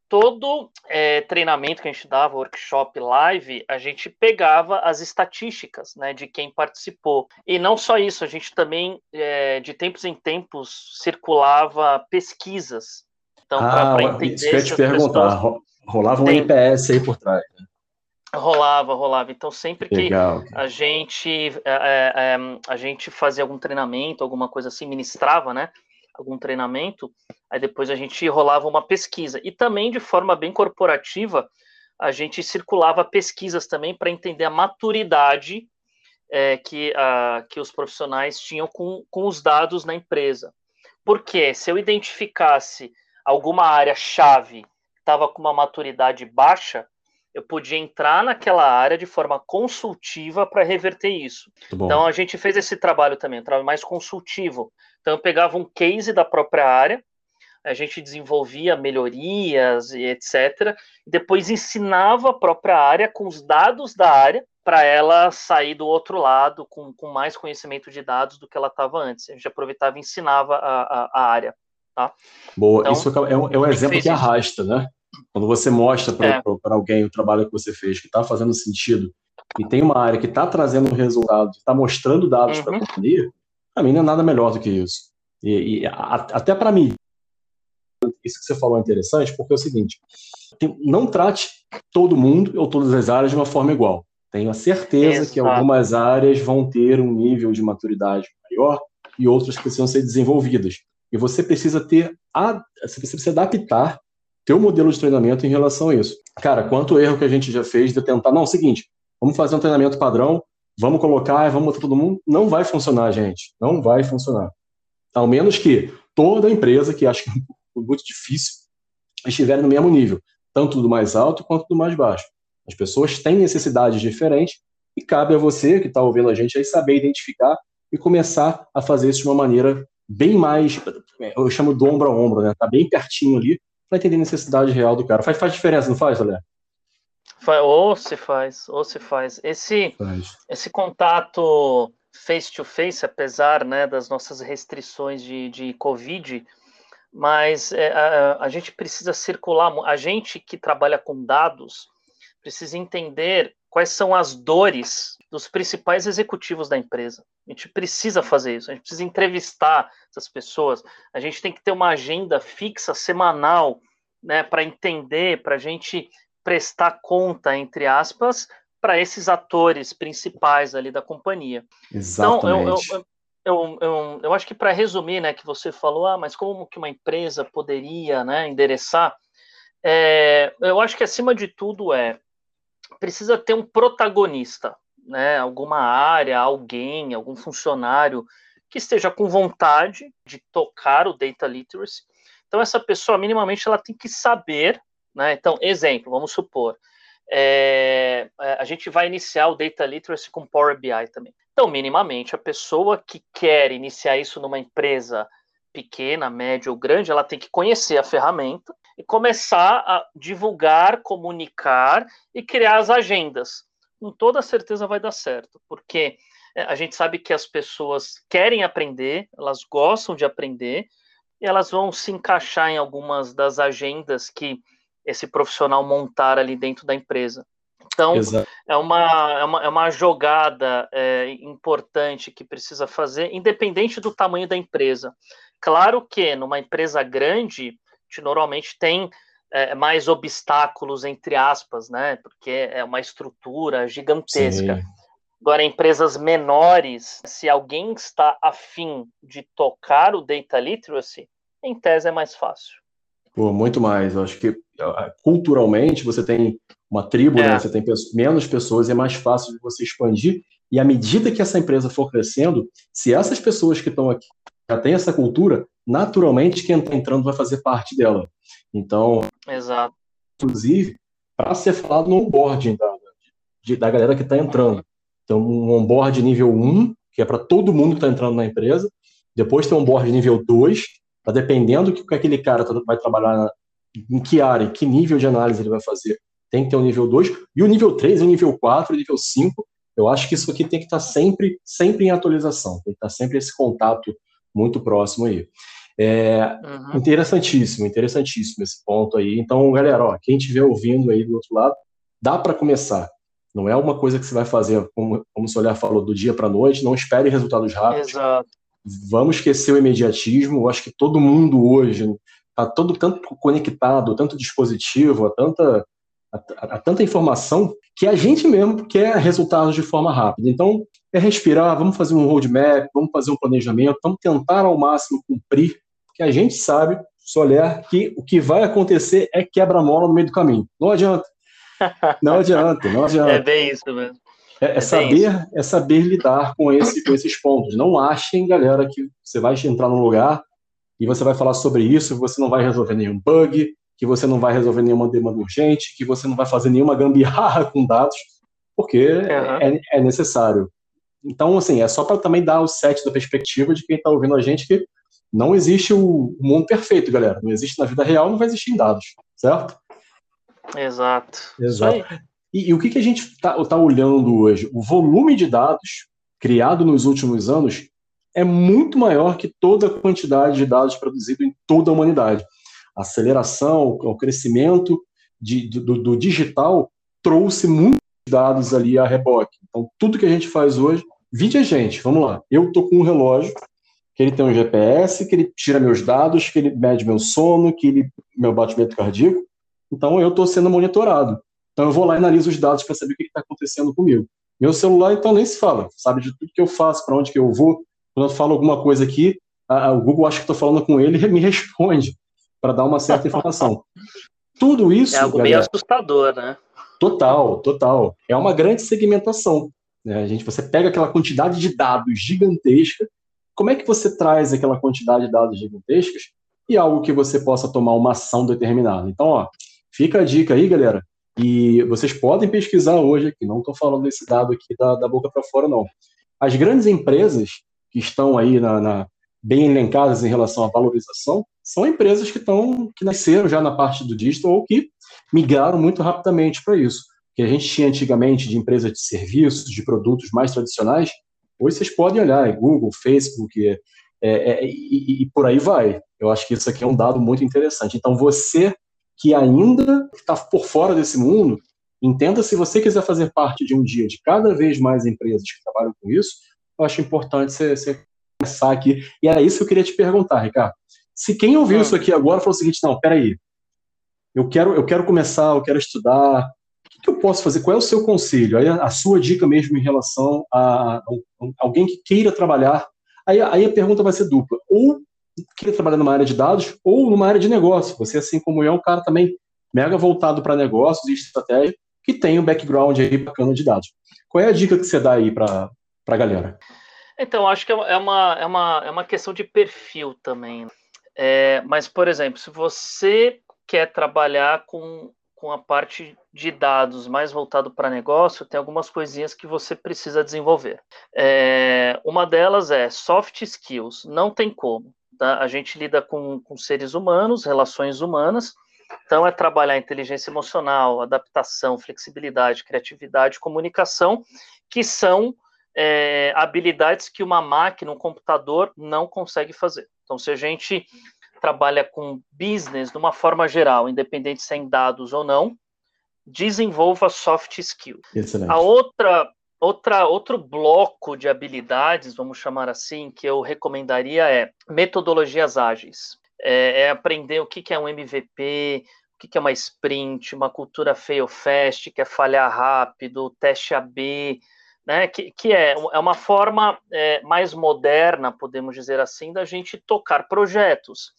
todo é, treinamento que a gente dava, workshop live, a gente pegava as estatísticas né, de quem participou. E não só isso, a gente também, é, de tempos em tempos, circulava pesquisas. Então, ah, para entender. Isso que eu ia te perguntar, pessoas... rolava um Tem... NPS aí por trás. Né? Rolava, rolava. Então, sempre que Legal. a gente, é, é, a gente fazia algum treinamento, alguma coisa assim, ministrava, né? algum treinamento, aí depois a gente rolava uma pesquisa. E também, de forma bem corporativa, a gente circulava pesquisas também para entender a maturidade é, que, a, que os profissionais tinham com, com os dados na empresa. Porque se eu identificasse alguma área-chave que estava com uma maturidade baixa, eu podia entrar naquela área de forma consultiva para reverter isso. Então a gente fez esse trabalho também, um trabalho mais consultivo. Então eu pegava um case da própria área, a gente desenvolvia melhorias e etc. E depois ensinava a própria área com os dados da área para ela sair do outro lado com, com mais conhecimento de dados do que ela estava antes. A gente aproveitava e ensinava a, a, a área. Tá? Boa, então, isso é um, é um exemplo que arrasta, né? Quando você mostra para é. alguém o trabalho que você fez, que está fazendo sentido, e tem uma área que está trazendo um resultado, está mostrando dados uhum. para a companhia, para mim não é nada melhor do que isso. E, e a, até para mim, isso que você falou é interessante, porque é o seguinte: tem, não trate todo mundo ou todas as áreas de uma forma igual. Tenho a certeza Exato. que algumas áreas vão ter um nível de maturidade maior e outras precisam ser desenvolvidas. E você precisa ter, a, você precisa adaptar teu modelo de treinamento em relação a isso. Cara, quanto erro que a gente já fez de tentar, não, é seguinte, vamos fazer um treinamento padrão, vamos colocar, vamos botar todo mundo, não vai funcionar, gente, não vai funcionar. Ao menos que toda empresa, que acho que é muito difícil, estiver no mesmo nível, tanto do mais alto quanto do mais baixo. As pessoas têm necessidades diferentes e cabe a você, que está ouvindo a gente aí, saber identificar e começar a fazer isso de uma maneira bem mais, eu chamo do ombro a ombro, né? Tá bem pertinho ali, para entender a necessidade real do cara. Faz, faz diferença, não faz, Alé? Ou se faz, ou se faz. Esse, faz. esse contato face to face, apesar né, das nossas restrições de, de Covid, mas é, a, a, gente precisa circular, a gente que trabalha com dados precisa entender quais são as dores dos principais executivos da empresa. A gente precisa fazer isso, a gente precisa entrevistar essas pessoas, a gente tem que ter uma agenda fixa, semanal, né, para entender, para a gente prestar conta, entre aspas, para esses atores principais ali da companhia. Exatamente. Então, eu, eu, eu, eu, eu acho que para resumir, né, que você falou, ah, mas como que uma empresa poderia, né, endereçar? É, eu acho que acima de tudo é precisa ter um protagonista, né, alguma área, alguém, algum funcionário que esteja com vontade de tocar o data literacy. Então essa pessoa minimamente ela tem que saber, né? Então exemplo, vamos supor, é, é a gente vai iniciar o data literacy com Power BI também. Então minimamente a pessoa que quer iniciar isso numa empresa pequena, média ou grande, ela tem que conhecer a ferramenta e começar a divulgar, comunicar e criar as agendas com toda certeza vai dar certo, porque é, a gente sabe que as pessoas querem aprender, elas gostam de aprender, e elas vão se encaixar em algumas das agendas que esse profissional montar ali dentro da empresa. Então, é uma, é uma, é uma jogada é, importante que precisa fazer, independente do tamanho da empresa. Claro que numa empresa grande, a gente normalmente tem é, mais obstáculos, entre aspas, né? Porque é uma estrutura gigantesca. Sim. Agora, empresas menores, se alguém está afim de tocar o data literacy, em tese é mais fácil. Pô, muito mais. Eu acho que culturalmente você tem uma tribo, né? é. né? você tem menos pessoas é mais fácil de você expandir. E à medida que essa empresa for crescendo, se essas pessoas que estão aqui já têm essa cultura, naturalmente quem está entrando vai fazer parte dela. Então, Exato. inclusive, para ser falado no onboarding da, da galera que está entrando. Então, um onboard nível 1, que é para todo mundo que está entrando na empresa. Depois tem um onboard nível 2, para dependendo que aquele cara tá, vai trabalhar em que área, que nível de análise ele vai fazer. Tem que ter o um nível 2, e o nível 3, o nível 4, o nível 5. Eu acho que isso aqui tem que estar tá sempre, sempre em atualização, tem que estar tá sempre esse contato muito próximo aí. É, uhum. Interessantíssimo, interessantíssimo esse ponto aí. Então, galera, ó, quem estiver ouvindo aí do outro lado, dá para começar. Não é uma coisa que você vai fazer, como, como o Soler falou, do dia para a noite. Não espere resultados rápidos. Exato. Vamos esquecer o imediatismo. Eu acho que todo mundo hoje está todo tanto conectado, tanto dispositivo, a tanta, a, a, a, tanta informação que a gente mesmo quer resultados de forma rápida. Então, é respirar, vamos fazer um roadmap, vamos fazer um planejamento, vamos tentar ao máximo cumprir, porque a gente sabe, Soler, que o que vai acontecer é quebra-mola no meio do caminho. Não adianta. Não adianta, não adianta. É bem isso mesmo. É, é, é saber, é saber lidar com, esse, com esses pontos. Não achem, galera, que você vai entrar num lugar e você vai falar sobre isso, você não vai resolver nenhum bug, que você não vai resolver nenhuma demanda urgente, que você não vai fazer nenhuma gambiarra com dados, porque uhum. é, é, necessário. Então, assim, é só para também dar o set da perspectiva de quem está ouvindo a gente que não existe o mundo perfeito, galera. Não existe na vida real, não vai existir em dados, certo? Exato. Exato. E, e, o que, que a gente está tá olhando hoje? O volume de dados criado nos últimos anos é muito maior que toda a quantidade de dados produzido em toda a humanidade. A aceleração, o crescimento de, do, do digital trouxe muitos dados ali a reboque. Então, tudo que a gente faz hoje, vide a gente, vamos lá. Eu estou com um relógio, que ele tem um GPS, que ele tira meus dados, que ele mede meu sono, que ele meu batimento cardíaco. Então, eu estou sendo monitorado. Então eu vou lá e analiso os dados para saber o que está acontecendo comigo. Meu celular, então, nem se fala, sabe de tudo que eu faço, para onde que eu vou. Quando eu falo alguma coisa aqui, a, a, o Google acha que estou falando com ele e me responde para dar uma certa informação. Tudo isso. É algo galera, meio assustador, né? Total, total. É uma grande segmentação. Né? A gente, você pega aquela quantidade de dados gigantesca, como é que você traz aquela quantidade de dados gigantescas e algo que você possa tomar uma ação determinada? Então, ó, fica a dica aí, galera. E vocês podem pesquisar hoje aqui, não estou falando desse dado aqui da, da boca para fora, não. As grandes empresas que estão aí na, na, bem elencadas em relação à valorização são empresas que estão que nasceram já na parte do digital ou que migraram muito rapidamente para isso. Que a gente tinha antigamente de empresas de serviços, de produtos mais tradicionais, hoje vocês podem olhar, é Google, Facebook, é, é, é, e, e, por aí vai. Eu acho que isso aqui é um dado muito interessante. Então, você que ainda está por fora desse mundo, entenda se você quiser fazer parte de um dia de cada vez mais empresas que trabalham com isso, eu acho importante você, você começar aqui. E era isso que eu queria te perguntar, Ricardo. Se quem ouviu ah. isso aqui agora falou o seguinte, não, peraí, eu quero, eu quero começar, eu quero estudar, que, eu posso fazer? Qual é o seu conselho? Aí a, sua dica mesmo em relação a, a, alguém que queira trabalhar, aí, aí a pergunta vai ser dupla. Ou queira trabalhar numa área de dados ou numa área de negócio. Você, assim como eu, é um cara também mega voltado para negócios e estratégia, que tem um background aí bacana de dados. Qual é a dica que você dá aí para a galera? Então, acho que é uma, é, uma, é uma questão de perfil também. É, mas, por exemplo, se você quer trabalhar com, com a parte de dados mais voltado para negócio, tem algumas coisinhas que você precisa desenvolver. É, uma delas é soft skills, não tem como. Tá? A gente lida com, com seres humanos, relações humanas, então é trabalhar inteligência emocional, adaptação, flexibilidade, criatividade, comunicação, que são é, habilidades que uma máquina, um computador não consegue fazer. Então, se a gente trabalha com business de uma forma geral, independente se é em dados ou não, desenvolva soft skills. Excelente. A outra Outra, outro bloco de habilidades, vamos chamar assim, que eu recomendaria é metodologias ágeis. É, é aprender o que, que é um MVP, o que é uma sprint, uma cultura fail fast, que é falhar rápido, teste AB, né, que, que é, é uma forma é, mais moderna, podemos dizer assim, da gente tocar projetos.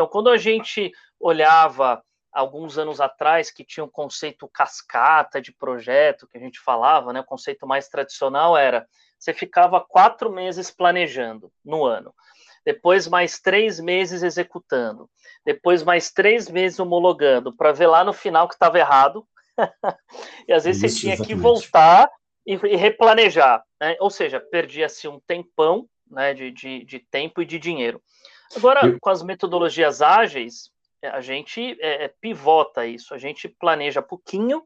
Então, quando a gente olhava alguns anos atrás, que tinha um conceito cascata de projeto, que a gente falava, né, o conceito mais tradicional era, você ficava quatro meses planejando no ano, depois mais três meses executando, depois mais três meses homologando, para ver lá no final que estava errado, e às vezes Isso, você tinha exatamente. que voltar e, e replanejar, né? ou seja, perdia-se um tempão né, de, de, de, tempo e de dinheiro. Agora, Eu... com as metodologias ágeis, a gente é, é, pivota isso, a gente planeja pouquinho,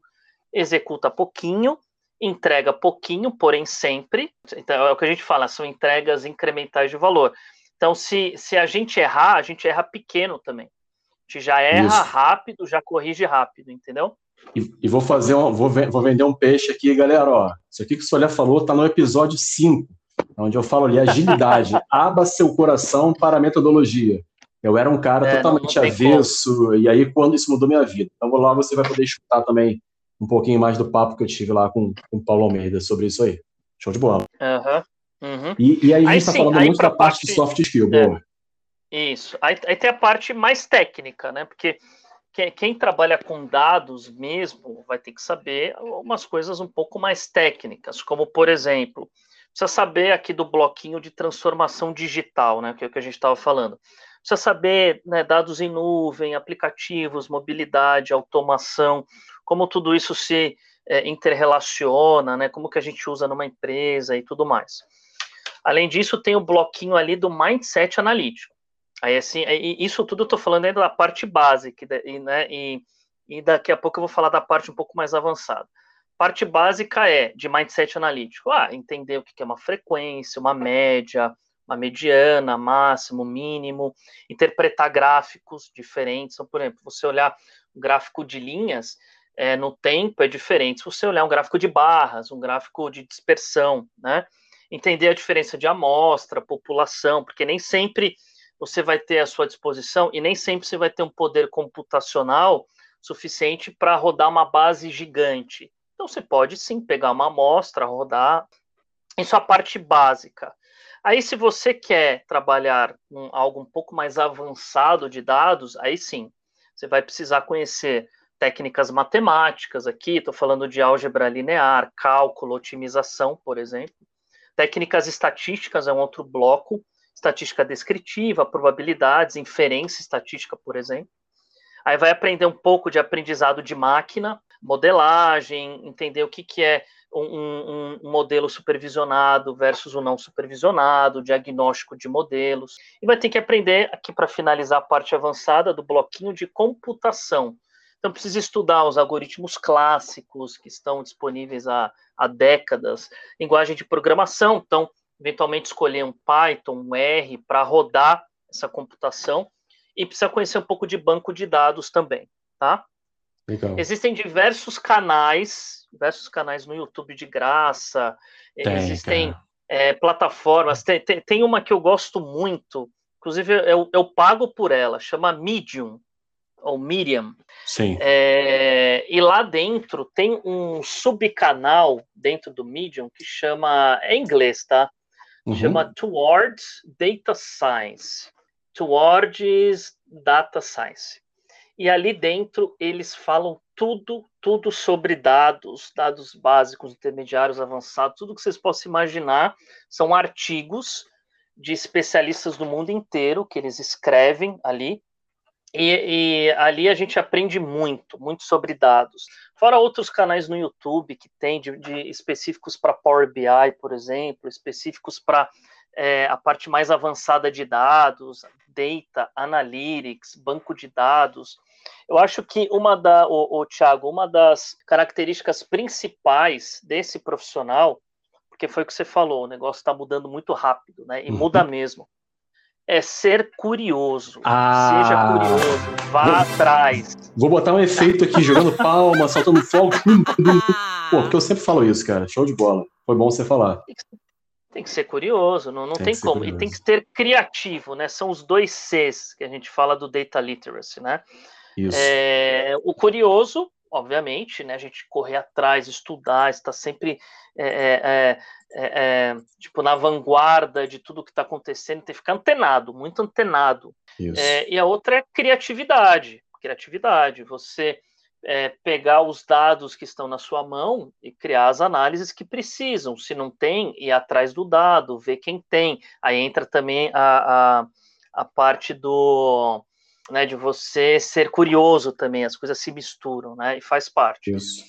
executa pouquinho, entrega pouquinho, porém sempre. Então, é o que a gente fala, são entregas incrementais de valor. Então, se, se a gente errar, a gente erra pequeno também. A gente já erra isso. rápido, já corrige rápido, entendeu? E, e, vou fazer um, vou, vou, vender um peixe aqui, galera. Ó, isso aqui que o Solé falou está no episódio 5, onde eu falo ali agilidade. Aba seu coração para a metodologia. Eu era um cara é, totalmente avesso, como. e aí quando isso mudou minha vida. Então lá você vai poder escutar também um pouquinho mais do papo que eu tive lá com, com o Paulo Almeida sobre isso aí. Show de bola. Uhum, uhum. E, e, aí a gente está falando muito da parte, parte de soft skill, é. boa. Isso. Aí, aí, tem a parte mais técnica, né? Porque quem, quem, trabalha com dados mesmo vai ter que saber algumas coisas um pouco mais técnicas, como, por exemplo, precisa saber aqui do bloquinho de transformação digital, né, que é o que a gente estava falando. Precisa saber né, dados em nuvem, aplicativos, mobilidade, automação, como tudo isso se é, interrelaciona, né, como que a gente usa numa empresa e tudo mais. Além disso, tem o bloquinho ali do mindset analítico. Aí, assim, isso tudo eu estou falando ainda da parte básica, né, e, e daqui a pouco eu vou falar da parte um pouco mais avançada. Parte básica é de mindset analítico. Ah, entender o que é uma frequência, uma média, uma mediana, máximo, mínimo, interpretar gráficos diferentes. Então, por exemplo, você olhar um gráfico de linhas é, no tempo é diferente. Se você olhar um gráfico de barras, um gráfico de dispersão, né? Entender a diferença de amostra, população, porque nem sempre você vai ter à sua disposição e nem sempre você vai ter um poder computacional suficiente para rodar uma base gigante. Então você pode sim pegar uma amostra, rodar. Isso é a parte básica. Aí, se você quer trabalhar com algo um pouco mais avançado de dados, aí sim, você vai precisar conhecer técnicas matemáticas aqui, estou falando de álgebra linear, cálculo, otimização, por exemplo. Técnicas estatísticas é um outro bloco, estatística descritiva, probabilidades, inferência estatística, por exemplo. Aí vai aprender um pouco de aprendizado de máquina, modelagem, entender o que, que é um, um, um, modelo supervisionado versus o não supervisionado, diagnóstico de modelos. E vai ter que aprender, aqui para finalizar a parte avançada, do bloquinho de computação. Então, precisa estudar os algoritmos clássicos que estão disponíveis há, há décadas, linguagem de programação, então, eventualmente escolher um Python, um R para rodar essa computação e precisa conhecer um pouco de banco de dados também, tá? Legal. Existem diversos canais, diversos canais no YouTube de graça, tem, existem é, plataformas, tem, tem, tem, uma que eu gosto muito, inclusive eu, eu pago por ela, chama Medium, ou Medium. Sim. É, e lá dentro tem um subcanal dentro do Medium que chama, é em inglês, tá? Uhum. Chama Towards Data Science. Towards Data Science. E ali dentro eles falam tudo, tudo sobre dados, dados básicos, intermediários, avançados, tudo que vocês possam imaginar. São artigos de especialistas do mundo inteiro que eles escrevem ali. E, e, ali a gente aprende muito, muito sobre dados. Fora outros canais no YouTube que tem de, de específicos para Power BI, por exemplo, específicos para é, a parte mais avançada de dados, data, analytics, banco de dados. Eu acho que uma da, o, o Thiago, uma das características principais desse profissional, porque foi o que você falou, o negócio está mudando muito rápido, né? E uhum. muda mesmo é ser curioso. Ah, Seja curioso, vá vou, atrás. Vou botar um efeito aqui, jogando palma, soltando fogo. Pô, porque eu sempre falo isso, cara. Show de bola. Foi bom você falar. Tem que ser curioso, não, não tem, tem como. Curioso. E tem que ser criativo, né? São os dois Cs que a gente fala do data literacy, né? É, o curioso, obviamente, né, a gente correr atrás, estudar, estar sempre é, é, é, é tipo na vanguarda de tudo que está acontecendo, ter que ficar antenado, muito antenado. e a outra é criatividade, criatividade. Você pegar os dados que estão na sua mão e criar as análises que precisam. Se não tem, ir atrás do dado, ver quem tem. Aí entra também a, a, a parte do né, de você ser curioso também, as coisas se misturam, né, e faz parte. Isso.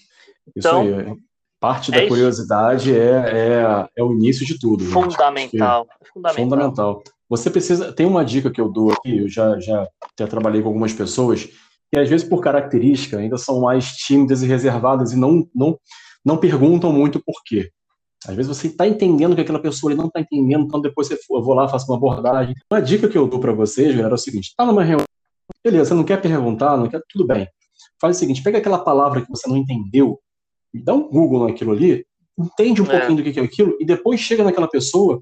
Então, isso aí. Parte é da curiosidade é, é, é, o início de tudo. Fundamental, fundamental. Fundamental. Você precisa. Tem uma dica que eu dou aqui, eu já, já, já trabalhei com algumas pessoas, que às vezes, por característica, ainda são mais tímidas e reservadas e não, não, não perguntam muito por quê. Às vezes você está entendendo que aquela pessoa não está entendendo, então depois você, eu vou lá, faço uma abordagem. Uma dica que eu dou para vocês, galera, é o seguinte: está numa reunião Beleza, você não quer perguntar, não quer, tudo bem. Faz o seguinte, pega aquela palavra que você não entendeu, dá um Google naquilo ali, entende um é. pouquinho do que é aquilo, e depois chega naquela pessoa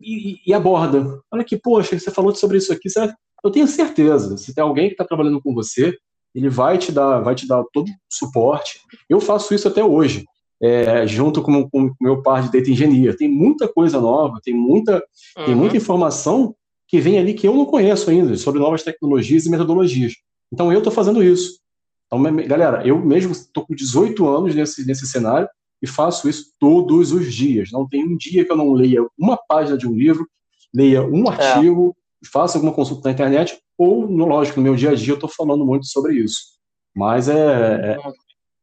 e, e, aborda. Olha que, poxa, você falou sobre isso aqui, você, eu tenho certeza, se tem alguém que está trabalhando com você, ele vai te dar, vai te dar todo o suporte. Eu faço isso até hoje, é, junto com o meu par de data engenharia. Tem muita coisa nova, tem muita, uhum. tem muita informação que vem ali que eu não conheço ainda, sobre novas tecnologias e metodologias. Então eu estou fazendo isso. Então, galera, eu mesmo estou com 18 anos nesse, nesse cenário e faço isso todos os dias. Não tem um dia que eu não leia uma página de um livro, leia um é. artigo, é. faça alguma consulta na internet, ou, no, lógico, no meu dia a dia eu estou falando muito sobre isso. Mas é, é,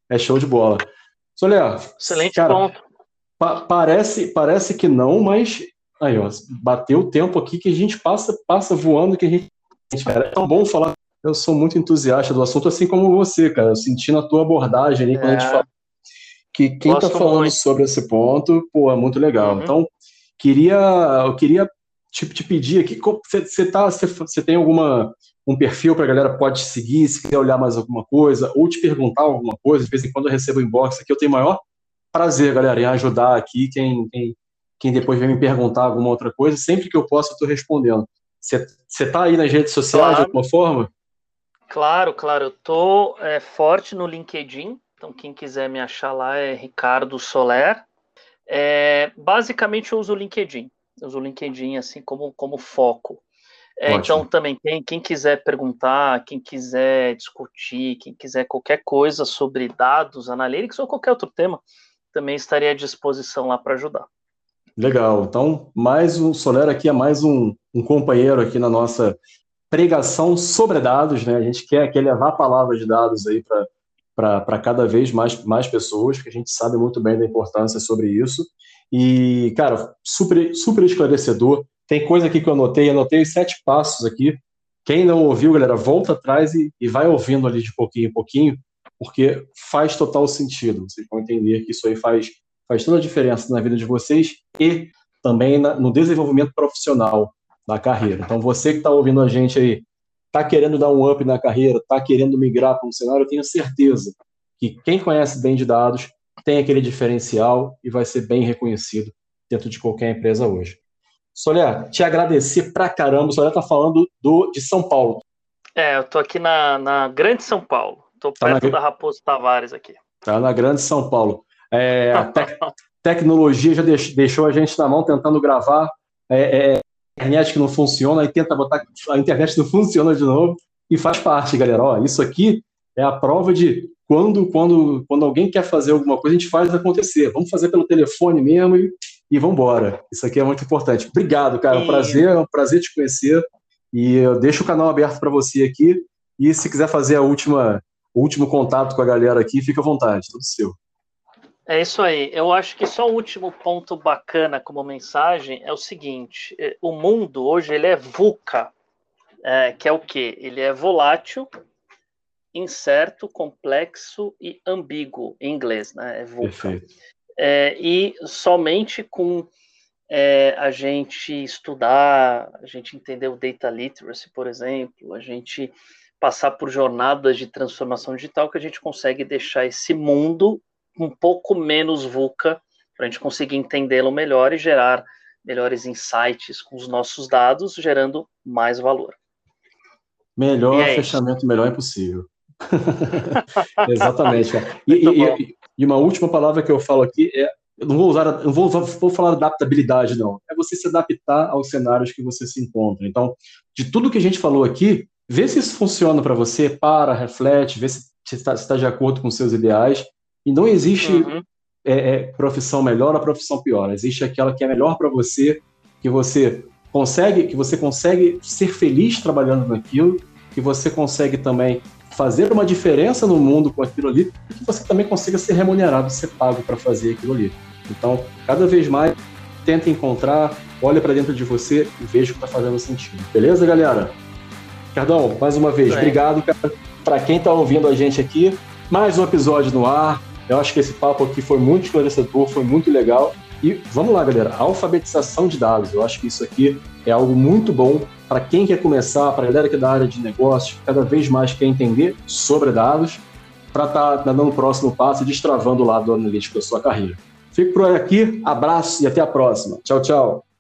é show de bola. Soler, excelente cara, ponto. Pa parece, parece que não, mas Aí, ó, bateu o tempo aqui que a gente passa, passa voando que a gente. Cara, é tão bom falar. Eu sou muito entusiasta do assunto, assim como você, cara. Sentindo a tua abordagem ali, é. quando a gente é. fala. Que quem está falando muito. sobre esse ponto, pô, é muito legal. Uhum. Então, queria, eu queria te, te pedir aqui, você tá, tem alguma um perfil para a galera pode te seguir, se quiser olhar mais alguma coisa, ou te perguntar alguma coisa, de vez em quando eu recebo inbox aqui, eu tenho maior prazer, galera, em ajudar aqui quem, quem, quem depois vem me perguntar alguma outra coisa, sempre que eu posso, eu estou respondendo. Você está aí nas redes sociais claro. de alguma forma? Claro, claro. Eu estou é, forte no LinkedIn, então quem quiser me achar lá é Ricardo Soler. É, basicamente eu uso o LinkedIn. Eu uso o LinkedIn assim como, como foco. É, então também quem, quem quiser perguntar, quem quiser discutir, quem quiser qualquer coisa sobre dados, analytics ou qualquer outro tema, também estaria à disposição lá para ajudar. Legal. Então, mais um Solero aqui é mais um, um companheiro aqui na nossa pregação sobre dados, né? A gente quer, quer levar a palavra de dados aí para cada vez mais, mais pessoas, porque a gente sabe muito bem da importância sobre isso. E, cara, super, super esclarecedor. Tem coisa aqui que eu anotei, anotei os sete passos aqui. Quem não ouviu, galera, volta atrás e, e vai ouvindo ali de pouquinho em pouquinho, porque faz total sentido. Vocês vão entender que isso aí faz faz toda a diferença na vida de vocês e também na, no desenvolvimento profissional da carreira. Então, você que está ouvindo a gente aí, está querendo dar um up na carreira, está querendo migrar para um cenário, eu tenho certeza que quem conhece bem de dados tem aquele diferencial e vai ser bem reconhecido dentro de qualquer empresa hoje. Soler, te agradecer pra caramba. O Soler está falando do, de São Paulo. É, eu tô aqui na, na Grande São Paulo. Tô tá perto na... da Raposo Tavares aqui. Tá na Grande São Paulo. É, a te tecnologia já deixou a gente na mão tentando gravar. É, é, internet que não funciona, aí tenta botar a internet não funciona de novo e faz parte, galera. Ó, isso aqui é a prova de quando, quando, quando alguém quer fazer alguma coisa, a gente faz acontecer. Vamos fazer pelo telefone mesmo e, e vamos embora. Isso aqui é muito importante. Obrigado, cara. É um prazer, é um prazer te conhecer. E eu deixo o canal aberto para você aqui. E se quiser fazer a última, o último contato com a galera aqui, fica à vontade, tudo seu. É isso aí. Eu acho que só o último ponto bacana como mensagem é o seguinte: é, o mundo hoje ele é VUCA, é, que é o quê? Ele é volátil, incerto, complexo e ambíguo em inglês, né? É VUCA. É, e somente com é, a gente estudar, a gente entender o data literacy, por exemplo, a gente passar por jornadas de transformação digital que a gente consegue deixar esse mundo um pouco menos VUCA, para a gente conseguir entendê-lo melhor e gerar melhores insights com os nossos dados, gerando mais valor. Melhor fechamento, melhor é possível. Exatamente. E, e, e, uma última palavra que eu falo aqui é eu não vou usar, não vou, vou falar adaptabilidade, não. É você se adaptar aos cenários que você se encontra. Então, de tudo que a gente falou aqui, vê se isso funciona para você, para, reflete, vê se está tá de acordo com seus ideais. E não existe uhum. é, é, profissão melhor ou profissão pior. Existe aquela que é melhor para você, que você consegue, que você consegue ser feliz trabalhando naquilo, que você consegue também fazer uma diferença no mundo com aquilo ali, e que você também consiga ser remunerado, ser pago para fazer aquilo ali. Então, cada vez mais, tenta encontrar, olha para dentro de você e veja o que está fazendo sentido. Beleza, galera? Cardão, mais uma vez, obrigado, cara. Para quem está ouvindo a gente aqui, mais um episódio no ar. Eu acho que esse papo aqui foi muito esclarecedor, foi muito legal. E vamos lá, galera, alfabetização de dados. Eu acho que isso aqui é algo muito bom para quem quer começar, para a galera que é da área de negócio, cada vez mais quer entender sobre dados, para estar tá dando o próximo passo e destravando o lado analítico da sua carreira. Fico por aqui, abraço e até a próxima. Tchau, tchau.